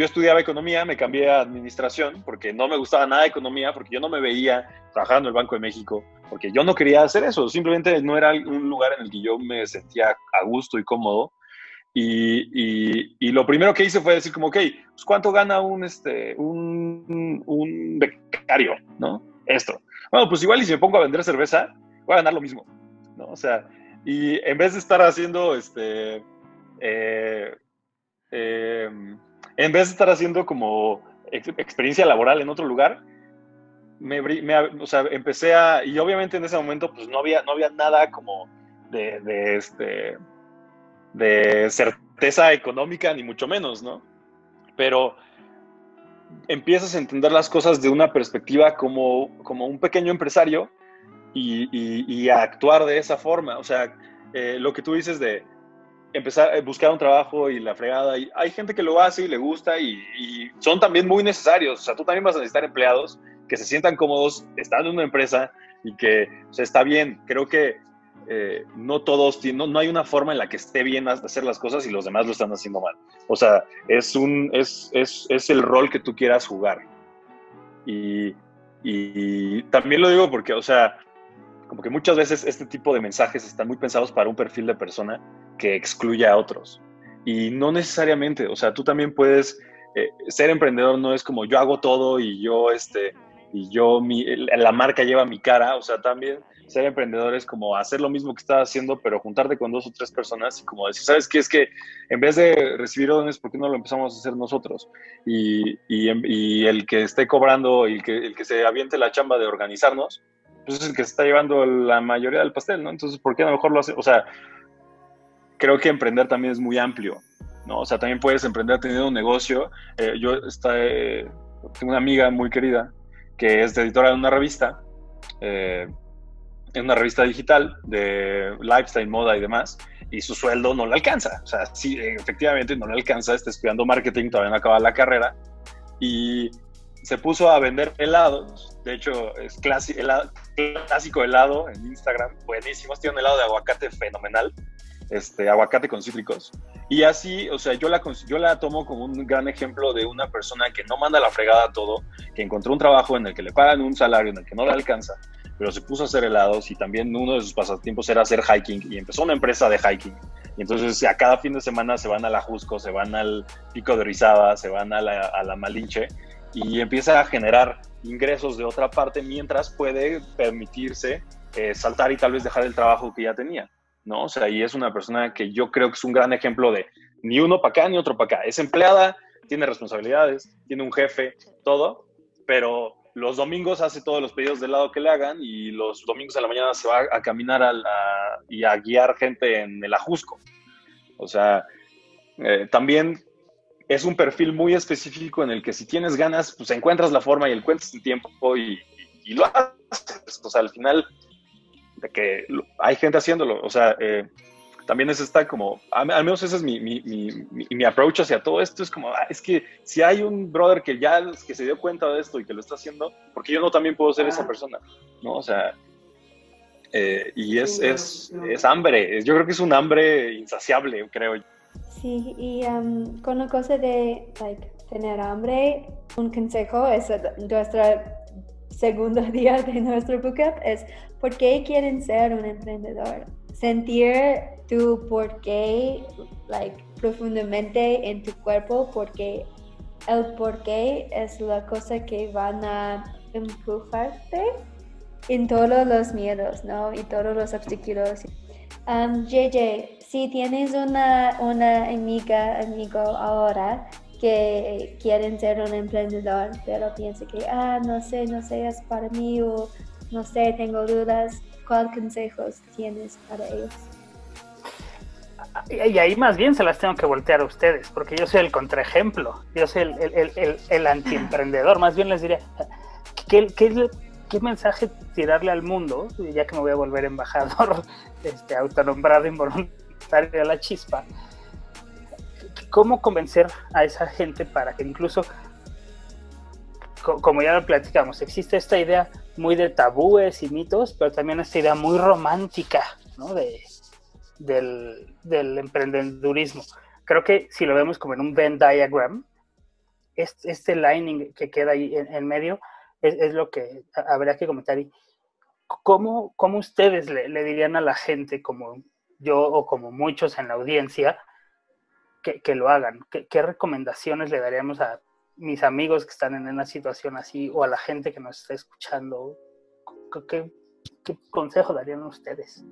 yo estudiaba economía, me cambié a administración porque no me gustaba nada de economía, porque yo no me veía trabajando en el Banco de México, porque yo no quería hacer eso, simplemente no era un lugar en el que yo me sentía a gusto y cómodo. Y, y, lo primero que hice fue decir como, ok, pues ¿cuánto gana un, este, un, un becario? ¿No? Esto. Bueno, pues igual y si me pongo a vender cerveza, voy a ganar lo mismo, ¿no? O sea, y en vez de estar haciendo, este, eh, eh, en vez de estar haciendo como experiencia laboral en otro lugar, me, o sea, empecé a, y obviamente en ese momento pues no había, no había nada como de, de, este, de certeza económica, ni mucho menos, ¿no? Pero empiezas a entender las cosas de una perspectiva como, como un pequeño empresario y, a actuar de esa forma. O sea, eh, lo que tú dices de, empezar a eh, buscar un trabajo y la fregada. Y hay gente que lo hace y le gusta y, son también muy necesarios. O sea, tú también vas a necesitar empleados que se sientan cómodos estando en una empresa y que o sea, está bien. Creo que eh, no todos, no, no hay una forma en la que esté bien hacer las cosas y los demás lo están haciendo mal. O sea, es, un, es, es, es el rol que tú quieras jugar. Y, y también lo digo porque, o sea, como que muchas veces este tipo de mensajes están muy pensados para un perfil de persona que excluye a otros. Y no necesariamente, o sea, tú también puedes, eh, ser emprendedor no es como yo hago todo y yo, este, y yo, mi, la marca lleva mi cara, o sea, también ser emprendedor es como hacer lo mismo que estás haciendo, pero juntarte con dos o tres personas y como decir, ¿sabes qué? Es que en vez de recibir órdenes, ¿por qué no lo empezamos a hacer nosotros? Y, y, el que esté cobrando y el que, el que se aviente la chamba de organizarnos, pues es el que se está llevando la mayoría del pastel, ¿no? Entonces, ¿por qué a lo mejor lo hace? O sea, creo que emprender también es muy amplio, ¿no? O sea, también puedes emprender teniendo un negocio. Eh, yo está, eh, tengo una amiga muy querida que es editora de una revista, eh, en una revista digital de lifestyle, moda y demás, y su sueldo no le alcanza. O sea, sí, efectivamente no le alcanza, está estudiando marketing, todavía no acaba la carrera, y se puso a vender helados. De hecho, es clásico helado en Instagram, buenísimo. Tiene un helado de aguacate fenomenal, este, aguacate con cítricos. Y así, o sea, yo la, yo la tomo como un gran ejemplo de una persona que no manda la fregada todo, que encontró un trabajo en el que le pagan un salario en el que no le alcanza, pero se puso a hacer helados y también uno de sus pasatiempos era hacer hiking y empezó una empresa de hiking. Y entonces a cada fin de semana se van a la Jusco, se van al Pico de Rizaba, se van a la, a la Malinche y empieza a generar ingresos de otra parte mientras puede permitirse eh, saltar y tal vez dejar el trabajo que ya tenía. ¿no? O sea, y es una persona que yo creo que es un gran ejemplo de ni uno para acá ni otro para acá. Es empleada, tiene responsabilidades, tiene un jefe, todo, pero los domingos hace todos los pedidos del lado que le hagan y los domingos a la mañana se va a caminar y a guiar gente en el ajusco. O sea, eh, también es un perfil muy específico en el que si tienes ganas, pues encuentras la forma y encuentras el tiempo y, y lo haces. O sea, al final de que hay gente haciéndolo. O sea, eh, también es esta como, al, menos ese es mi, mi, mi, approach hacia todo esto, es como, ah, es que si hay un brother que ya que se dio cuenta de esto y que lo está haciendo, porque yo no también puedo ser esa persona, ¿no? O sea, eh, y es, es, es, hambre, yo creo que es un hambre insaciable, creo yo. Sí, y um, con la cosa de like, tener hambre, un consejo es nuestra segundo día de nuestro bootcamp es ¿por qué quieren ser un emprendedor? Sentir tu por qué like, profundamente en tu cuerpo porque el por qué es la cosa que van a empujarte en todos los miedos, ¿no? Y todos los obstáculos. Um, JJ, si tienes una, una amiga, amigo ahora que quieren ser un emprendedor, pero piensa que, ah, no sé, no sé, es para mí o no sé, tengo dudas, ¿cuál consejos tienes para ellos? Y ahí más bien se las tengo que voltear a ustedes, porque yo soy el contraejemplo, yo soy el, el, el, antiemprendedor, más bien les diría, ¿qué, qué, qué mensaje tirarle al mundo, ya que me voy a volver embajador este, autonombrado involuntario de la chispa? cómo convencer a esa gente para que incluso, como ya lo platicamos, existe esta idea muy de tabúes y mitos, pero también esta idea muy romántica ¿no? de, del, del, emprendedurismo. Creo que si lo vemos como en un Venn diagram, este, este lining que queda ahí en, medio es, es, lo que habría que comentar. ¿cómo, ¿Cómo ustedes le, le dirían a la gente, como yo o como muchos en la audiencia, que, lo hagan? ¿Qué, recomendaciones le daríamos a mis amigos que están en una situación así o a la gente que nos está escuchando? ¿Qué, consejo darían ustedes?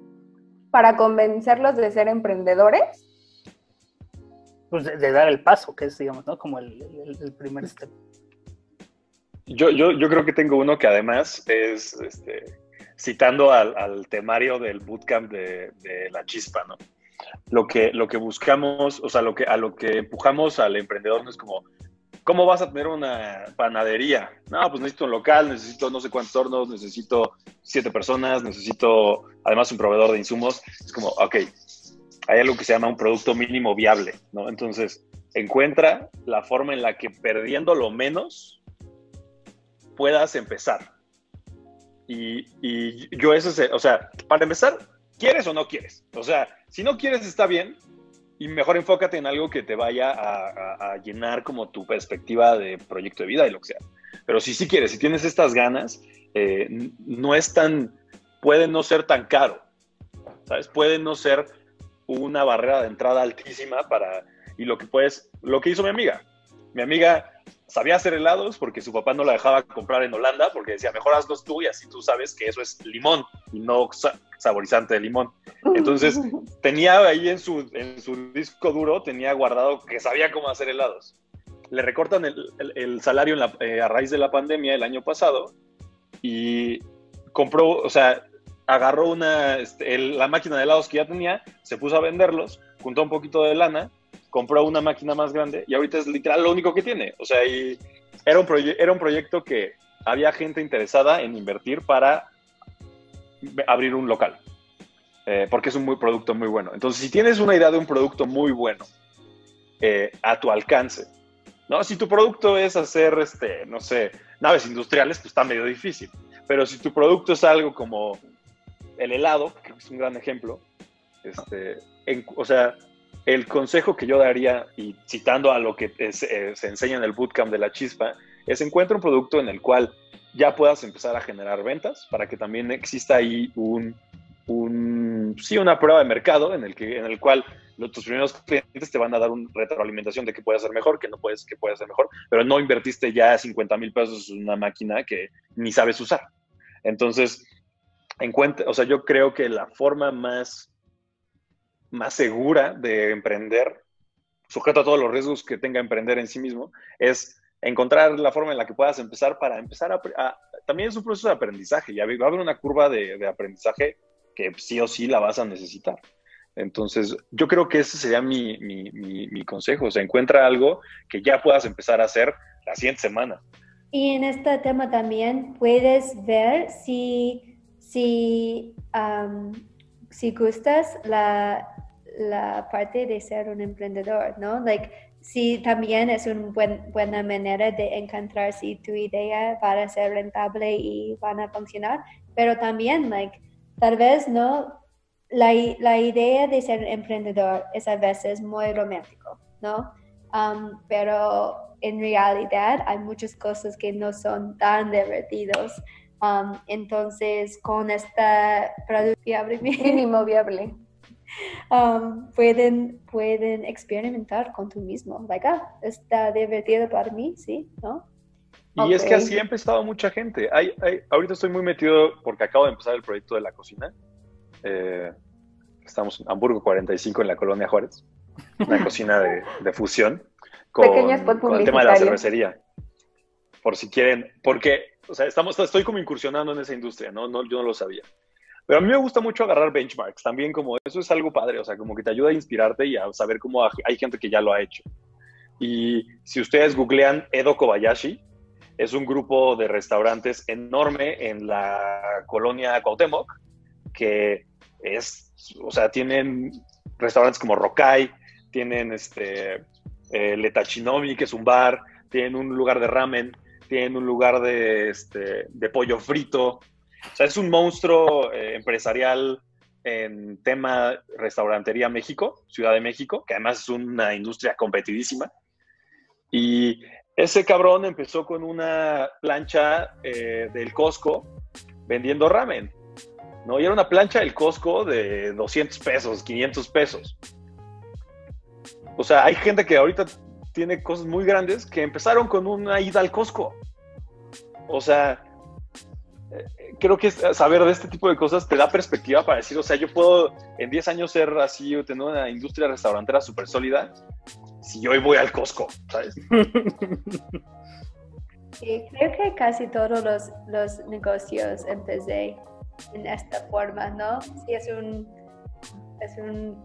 Para convencerlos de ser emprendedores. Pues de, dar el paso, que es, digamos, ¿no? Como el, primer step. Yo, yo, yo, creo que tengo uno que además es este, citando al, temario del bootcamp de, de la chispa, ¿no? lo que, lo que buscamos, o sea, lo que, a lo que empujamos al emprendedor no es como, ¿cómo vas a tener una panadería? No, pues necesito un local, necesito no sé cuántos hornos, necesito siete personas, necesito además un proveedor de insumos. Es como, ok, hay algo que se llama un producto mínimo viable, ¿no? Entonces, encuentra la forma en la que perdiendo lo menos puedas empezar. Y, y yo eso, o sea, para empezar, ¿quieres o no quieres? O sea, si no quieres está bien y mejor enfócate en algo que te vaya a, llenar como tu perspectiva de proyecto de vida y lo que sea. Pero si sí quieres, si tienes estas ganas, eh, no es tan, puede no ser tan caro, ¿sabes? Puede no ser una barrera de entrada altísima para, y lo que puedes, lo que hizo mi amiga. Mi amiga sabía hacer helados porque su papá no la dejaba comprar en Holanda porque decía, mejor hazlos tú y así tú sabes que eso es limón y no saborizante de limón. Entonces tenía ahí en su, en su disco duro, tenía guardado que sabía cómo hacer helados. Le recortan el, el, salario eh, a raíz de la pandemia el año pasado y compró, o sea, agarró una, este, la máquina de helados que ya tenía, se puso a venderlos, juntó un poquito de lana compró una máquina más grande y ahorita es literal lo único que tiene. O sea, era, un era un proyecto que había gente interesada en invertir para abrir un local, eh, porque es un muy producto muy bueno. Entonces, si tienes una idea de un producto muy bueno eh, a tu alcance, ¿no? Si tu producto es hacer, este, no sé, naves industriales, pues está medio difícil. Pero si tu producto es algo como el helado, que es un gran ejemplo, este, o sea, el consejo que yo daría, y citando a lo que eh, se enseña en el bootcamp de la chispa, es encuentra un producto en el cual ya puedas empezar a generar ventas para que también exista ahí un, sí, una prueba de mercado en el, que, en el cual los, tus primeros clientes te van a dar una retroalimentación de que puede ser mejor, que no puedes, que puede ser mejor, pero no invertiste ya 50 mil pesos en una máquina que ni sabes usar. Entonces, encuentra, o sea, yo creo que la forma más más segura de emprender, sujeto a todos los riesgos que tenga emprender en sí mismo, es encontrar la forma en la que puedas empezar para empezar a... también es un proceso de aprendizaje, ya va a haber una curva de, aprendizaje que sí o sí la vas a necesitar. Entonces, yo creo que ese sería mi, mi, consejo, o sea, encuentra algo que ya puedas empezar a hacer la siguiente semana. Y en este tema también puedes ver si, si, si gustas la, la parte de ser un emprendedor, ¿no? Like, si también es una buen, buena manera de encontrar si tu idea va a ser rentable y van a funcionar, pero también, like, tal vez, ¿no? La, la idea de ser emprendedor es a veces muy romántico, ¿no? Um, pero en realidad hay muchas cosas que no son tan divertidos. Um, entonces, con esta producto viable, mínimo viable Um, pueden, pueden experimentar con tú mismo. Like, ah, está divertido para mí, ¿sí? ¿No? Y es que así ha empezado mucha gente. Hay, hay, ahorita estoy muy metido porque acabo de empezar el proyecto de la cocina. Eh, estamos en Hamburgo 45 en la colonia Juárez. Una cocina de, de fusión con, con, el tema de la cervecería. Por si quieren, porque, o sea, estamos, estoy como incursionando en esa industria, ¿no? no yo no lo sabía. Pero a mí me gusta mucho agarrar benchmarks, también como eso es algo padre, o sea, como que te ayuda a inspirarte y a saber cómo hay gente que ya lo ha hecho. Y si ustedes googlean Edo Kobayashi, es un grupo de restaurantes enorme en la colonia Cuauhtémoc, que es, o sea, tienen restaurantes como Rokai, tienen este, eh, Letachinomi, que es un bar, tienen un lugar de ramen, tienen un lugar de, este, de pollo frito, o sea, es un monstruo eh, empresarial en tema restaurantería México, Ciudad de México, que además es una industria competidísima. Y ese cabrón empezó con una plancha eh, del Costco vendiendo ramen. ¿no? Y era una plancha del Costco de 200 pesos, 500 pesos. O sea, hay gente que ahorita tiene cosas muy grandes que empezaron con una ida al Costco. O sea, creo que saber de este tipo de cosas te da perspectiva para decir, o sea, yo puedo en 10 años ser así o tener una industria restaurantera súper sólida si hoy voy al Costco, ¿sabes? Sí, creo que casi todos los, los negocios empecé en esta forma, ¿no? Si es un, es un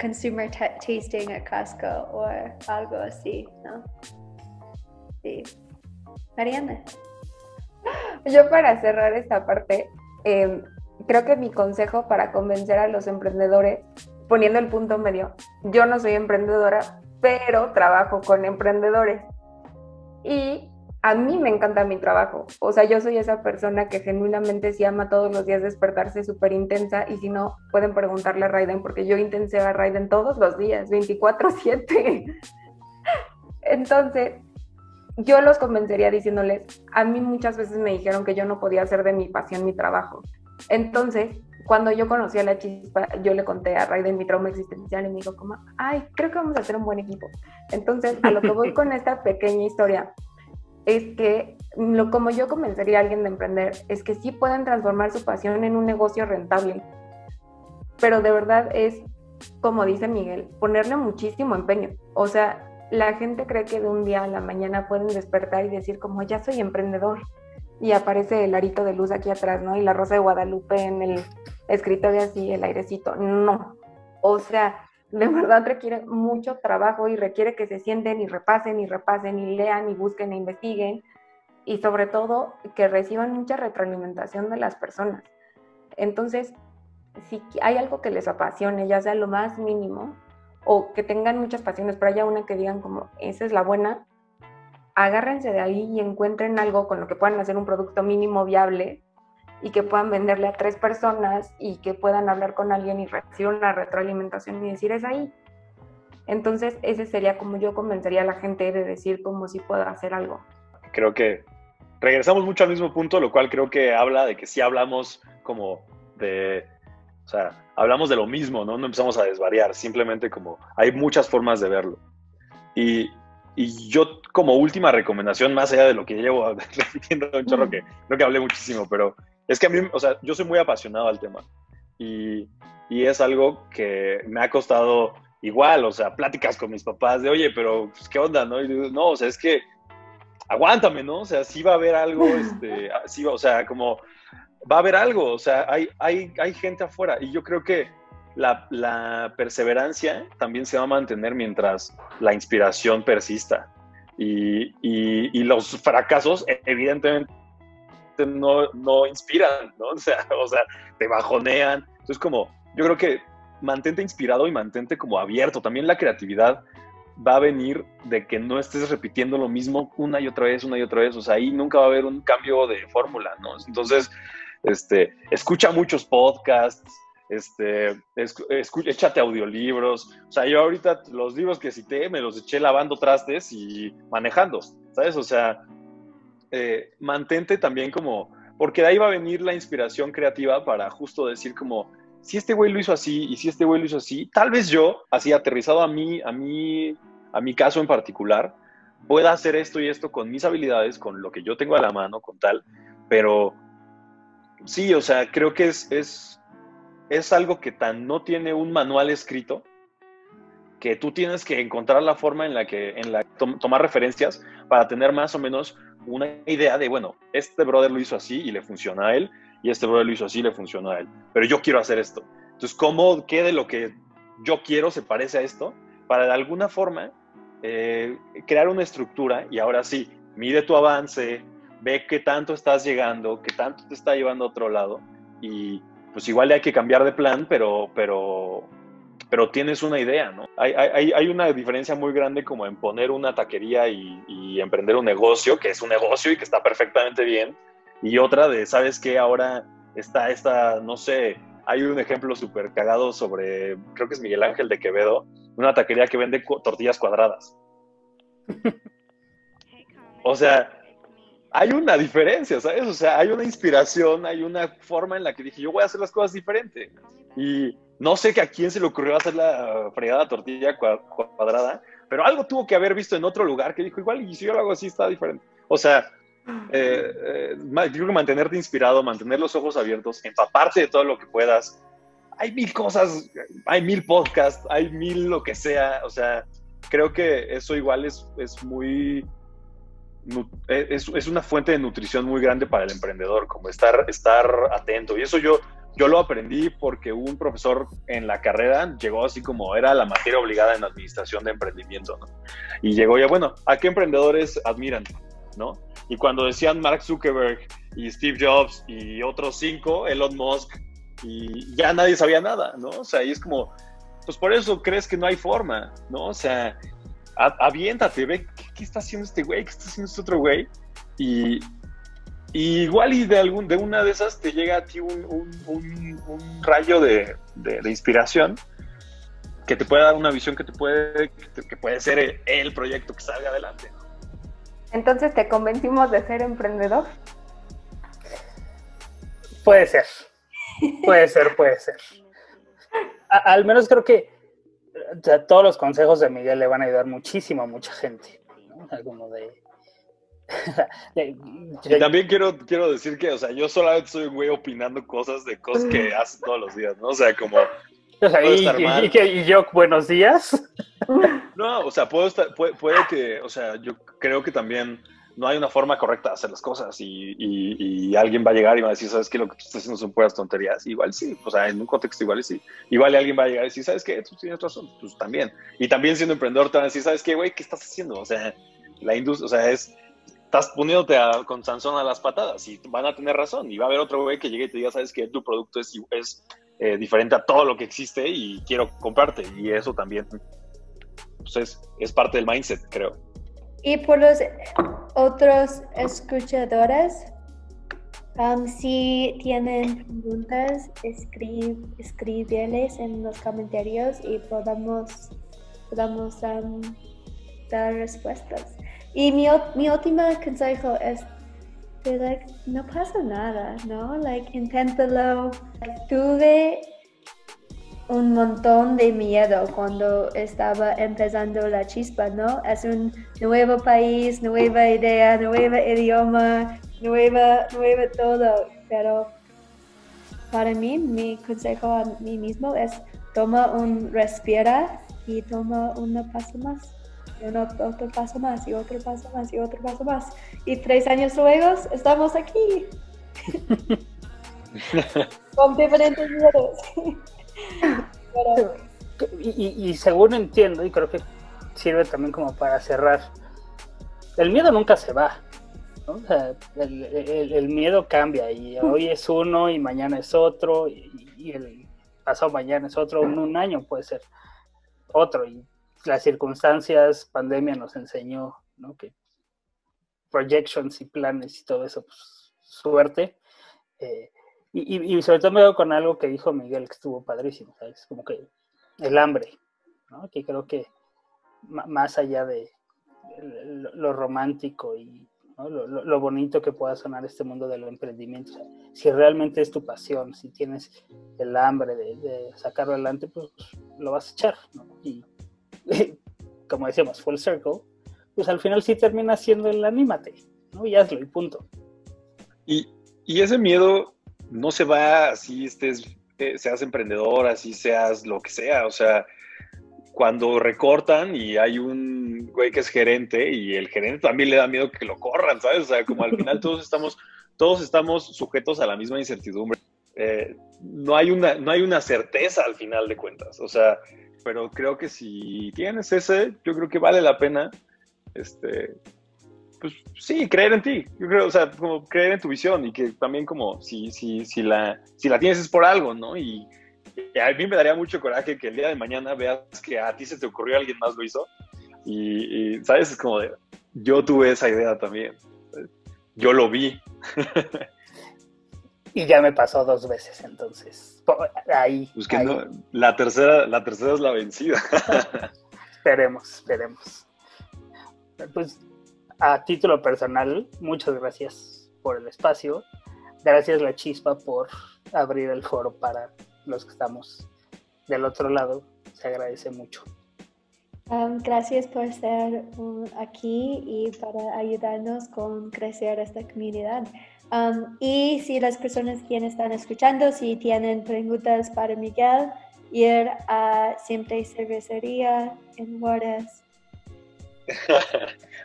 consumer tasting a Costco o algo así, ¿no? Sí. Mariana. Yo para cerrar esta parte, em, creo que mi consejo para convencer a los emprendedores, poniendo el punto medio, yo no soy emprendedora, pero trabajo con emprendedores. Y a mí me encanta mi trabajo. O sea, yo soy esa persona que genuinamente sí ama todos los días despertarse súper intensa y si no, pueden preguntarle a Raiden porque yo intensé a Raiden todos los días, 24/7. Entonces, yo los convencería diciéndoles, a mí muchas veces me dijeron que yo no podía hacer de mi pasión mi trabajo. Entonces, cuando yo conocí a la chispa, yo le conté a Raiden mi trauma existencial y me dijo como, ay, creo que vamos a hacer un buen equipo. Entonces, a lo que voy con esta pequeña historia es que lo, como yo convencería a alguien de emprender, es que sí pueden transformar su pasión en un negocio rentable. Pero de verdad es, como dice Miguel, ponerle muchísimo empeño. O sea, la gente cree que de un día a la mañana pueden despertar y decir como ya soy emprendedor. Y aparece el arito de luz aquí atrás, ¿no? Y la rosa de Guadalupe en el escritorio así, el airecito. No. O sea, de verdad requiere mucho trabajo y requiere que se sienten y repasen y repasen y lean y busquen e investiguen y sobre todo que reciban mucha retroalimentación de las personas. Entonces, si hay algo que les apasione, ya sea lo más mínimo, o que tengan muchas pasiones, pero haya una que digan como, esa es la buena, agárrense de ahí y encuentren algo con lo que puedan hacer un producto mínimo viable y que puedan venderle a tres personas y que puedan hablar con alguien y recibir una retroalimentación y decir es ahí. Entonces, ese sería como yo convencería a la gente de decir como si puedo hacer algo. Creo que regresamos mucho al mismo punto, lo cual creo que habla de que sí hablamos como de, o sea, hablamos de lo mismo, ¿no? No empezamos a desvariar, simplemente como hay muchas formas de verlo. Y, y yo como última recomendación, más allá de lo que llevo repitiendo un chorro que creo que hablé muchísimo, pero es que a mí, o sea, yo soy muy apasionado al tema y, y es algo que me ha costado igual, o sea, pláticas con mis papás de, oye, pero pues, ¿qué onda? No, y digo, no, o sea, es que aguántame, ¿no? O sea, sí va a haber algo, este, sí va, o sea, como va a haber algo, o sea, hay, hay, hay gente afuera y yo creo que la, perseverancia también se va a mantener mientras la inspiración persista. Y, y, y los fracasos, evidentemente, no, no inspiran, ¿no? O sea, o sea, te bajonean. Entonces, como, yo creo que mantente inspirado y mantente como abierto. También la creatividad va a venir de que no estés repitiendo lo mismo una y otra vez, una y otra vez. O sea, ahí nunca va a haber un cambio de fórmula, ¿no? Entonces, este, escucha muchos podcasts, este, escucha, échate audiolibros. O sea, yo ahorita los libros que cité me los eché lavando trastes y manejando, ¿sabes? O sea, eh, mantente también como, porque de ahí va a venir la inspiración creativa para justo decir como, si este güey lo hizo así y si este güey lo hizo así, tal vez yo, así aterrizado a mí, a mí, a mi caso en particular, pueda hacer esto y esto con mis habilidades, con lo que yo tengo a la mano, con tal, pero sí, o sea, creo que es, es, es algo que tan no tiene un manual escrito, que tú tienes que encontrar la forma en la que, en la tomar referencias para tener más o menos una idea de, bueno, este brother lo hizo así y le funciona a él, y este brother lo hizo así y le funciona a él, pero yo quiero hacer esto. Entonces, ¿cómo quede lo que yo quiero se parece a esto? Para de alguna forma eh, crear una estructura y ahora sí, mide tu avance, ve qué tanto estás llegando, qué tanto te está llevando a otro lado y pues igual hay que cambiar de plan, pero, pero pero tienes una idea, ¿no? Hay, hay, hay una diferencia muy grande como en poner una taquería y, y, emprender un negocio, que es un negocio y que está perfectamente bien, y otra de, ¿sabes qué? Ahora está esta, no sé, hay un ejemplo súper cagado sobre, creo que es Miguel Ángel de Quevedo, una taquería que vende tortillas cuadradas. o sea, hay una diferencia, ¿sabes? O sea, hay una inspiración, hay una forma en la que dije, yo voy a hacer las cosas diferente. Y no sé que a quién se le ocurrió hacer la fregada tortilla cuadrada, pero algo tuvo que haber visto en otro lugar que dijo, igual, y si yo lo hago así, está diferente. O sea, eh, eh, yo creo que mantenerte inspirado, mantener los ojos abiertos, empaparte de todo lo que puedas. Hay mil cosas, hay mil podcasts, hay mil lo que sea. O sea, creo que eso igual es, es muy... Es, es una fuente de nutrición muy grande para el emprendedor, como estar, estar atento. Y eso yo, yo lo aprendí porque un profesor en la carrera llegó así como era la materia obligada en administración de emprendimiento, ¿no? Y llegó ya, bueno, ¿a qué emprendedores admiran? ¿No? Y cuando decían Mark Zuckerberg y Steve Jobs y otros cinco, Elon Musk, y ya nadie sabía nada, ¿no? O sea, y es como, pues por eso crees que no hay forma, ¿no? O sea, aviéntate, ve qué, está haciendo este güey, qué está haciendo este otro güey, Y, y igual y de, algún, de una de esas te llega a ti un, un, un, rayo de, de, inspiración que te puede dar una visión que te puede, que puede ser el, proyecto que salga adelante. Entonces, ¿te convencimos de ser emprendedor? Puede ser. Puede ser, puede ser. al menos creo que todos los consejos de Miguel le van a ayudar muchísimo a mucha gente. ¿no? Como de, y también quiero, quiero decir que, o sea, yo solamente soy un güey opinando cosas de cosas que hace todos los días, ¿no? O sea, como... y, yo, buenos días. No, o sea, puedo estar, puede, que, o sea, yo creo que también no hay una forma correcta de hacer las cosas y, alguien va a llegar y va a decir, ¿sabes qué? Lo que tú estás haciendo son puras tonterías. Igual sí, o sea, en un contexto igual sí. Igual alguien va a llegar y decir, ¿sabes qué? Tú tienes razón, pues también. Y también siendo emprendedor te van a decir, ¿sabes qué, güey? ¿Qué estás haciendo? O sea, la industria, o sea, es estás poniéndote con Sansón a las patadas y van a tener razón. Y va a haber otro güey que llegue y te diga, sabes que tu producto es, es eh, diferente a todo lo que existe y quiero comprarte. Y eso también pues es, parte del mindset, creo. Y por los otros escuchadores, um, si tienen preguntas, escríbeles en los comentarios y podamos, podamos um, dar respuestas. Y mi, mi último consejo es like, no pasa nada, ¿no? Like, inténtalo. Tuve un montón de miedo cuando estaba empezando la chispa, ¿no? Es un nuevo país, nueva idea, nuevo idioma, nueva, nuevo todo. Pero para mí, mi consejo a mí mismo es toma un respira y toma un paso más y otro paso más, y otro paso más, y otro paso más. Y tres años luego estamos aquí. Con diferentes miedos. y, según entiendo, y creo que sirve también como para cerrar, el miedo nunca se va. el, miedo cambia y hoy es uno y mañana es otro y, y el pasado mañana es otro, en un año puede ser otro y las circunstancias, pandemia nos enseñó, ¿no? Que projections y planes y todo eso, pues suerte. Eh, y, sobre todo me veo con algo que dijo Miguel, que estuvo padrísimo, ¿sabes? Como que el hambre, ¿no? Que creo que más allá de lo, romántico y lo, bonito que pueda sonar este mundo del emprendimiento, si realmente es tu pasión, si tienes el hambre de, sacarlo adelante, pues, lo vas a echar, ¿no? Y, como decíamos, full circle, pues al final sí termina siendo el anímate, ¿no? Y hazlo y punto. Y, y ese miedo no se va así estés, eh, seas emprendedor, así seas lo que sea, o sea, cuando recortan y hay un güey que es gerente y el gerente también le da miedo que lo corran, ¿sabes? O sea, como al final todos estamos, todos estamos sujetos a la misma incertidumbre. Eh, no, hay una, no hay una certeza al final de cuentas. O sea, pero creo que si tienes ese, yo creo que vale la pena, este, pues sí, creer en ti. Yo creo, o sea, como creer en tu visión y que también como si, si, si, la, si la tienes es por algo, ¿no? Y, a mí me daría mucho coraje que el día de mañana veas que a ti se te ocurrió, alguien más lo hizo. Y, y ¿sabes? Es como de, yo tuve esa idea también. Yo lo vi. Y ya me pasó dos veces, entonces. Ahí. Pues la tercera, la tercera es la vencida. esperemos, esperemos. Pues a título personal, muchas gracias por el espacio. Gracias La Chispa por abrir el foro para los que estamos del otro lado. Se agradece mucho. Um, gracias por estar um, aquí y para ayudarnos con crecer esta comunidad. Um, y si las personas que están escuchando, si tienen preguntas para Miguel, ir a Siempre Cervecería en Juárez.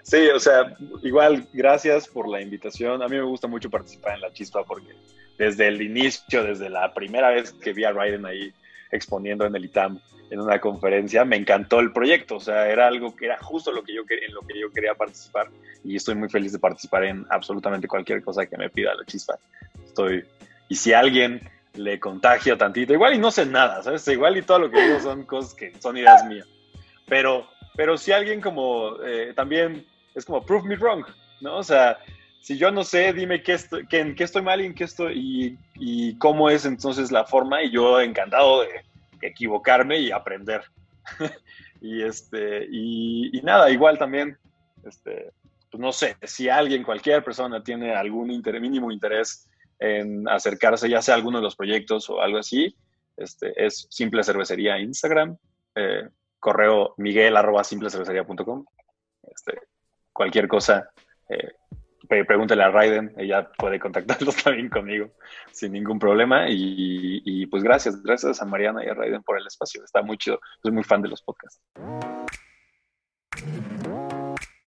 Sí, o sea, igual, gracias por la invitación. A mí me gusta mucho participar en La Chispa porque desde el inicio, desde la primera vez que vi a Raiden ahí exponiendo en el ITAM en una conferencia, me encantó el proyecto, o sea, era algo que era justo lo que yo en lo que yo quería participar y estoy muy feliz de participar en absolutamente cualquier cosa que me pida la chispa. Estoy y si alguien le contagio tantito, igual y no sé nada, ¿sabes? Igual y todo lo que digo son cosas que son ideas mías. Pero pero si alguien como eh, también es como prove me wrong, ¿no? O sea, si yo no sé, dime qué estoy, en qué estoy mal y en qué estoy y, cómo es entonces la forma y yo encantado de equivocarme y aprender. y este y, nada, igual también este pues no sé, si alguien, cualquier persona tiene algún mínimo interés en acercarse ya sea a alguno de los proyectos o algo así, este, es Simple Cervecería Instagram, eh, correo miguel arroba simplecervecería.com. Este, cualquier cosa, eh, pregúntele a Raiden, ella puede contactarlos también conmigo sin ningún problema. Y, pues gracias, gracias a Mariana y a Raiden por el espacio. Está muy chido, soy muy fan de los podcasts.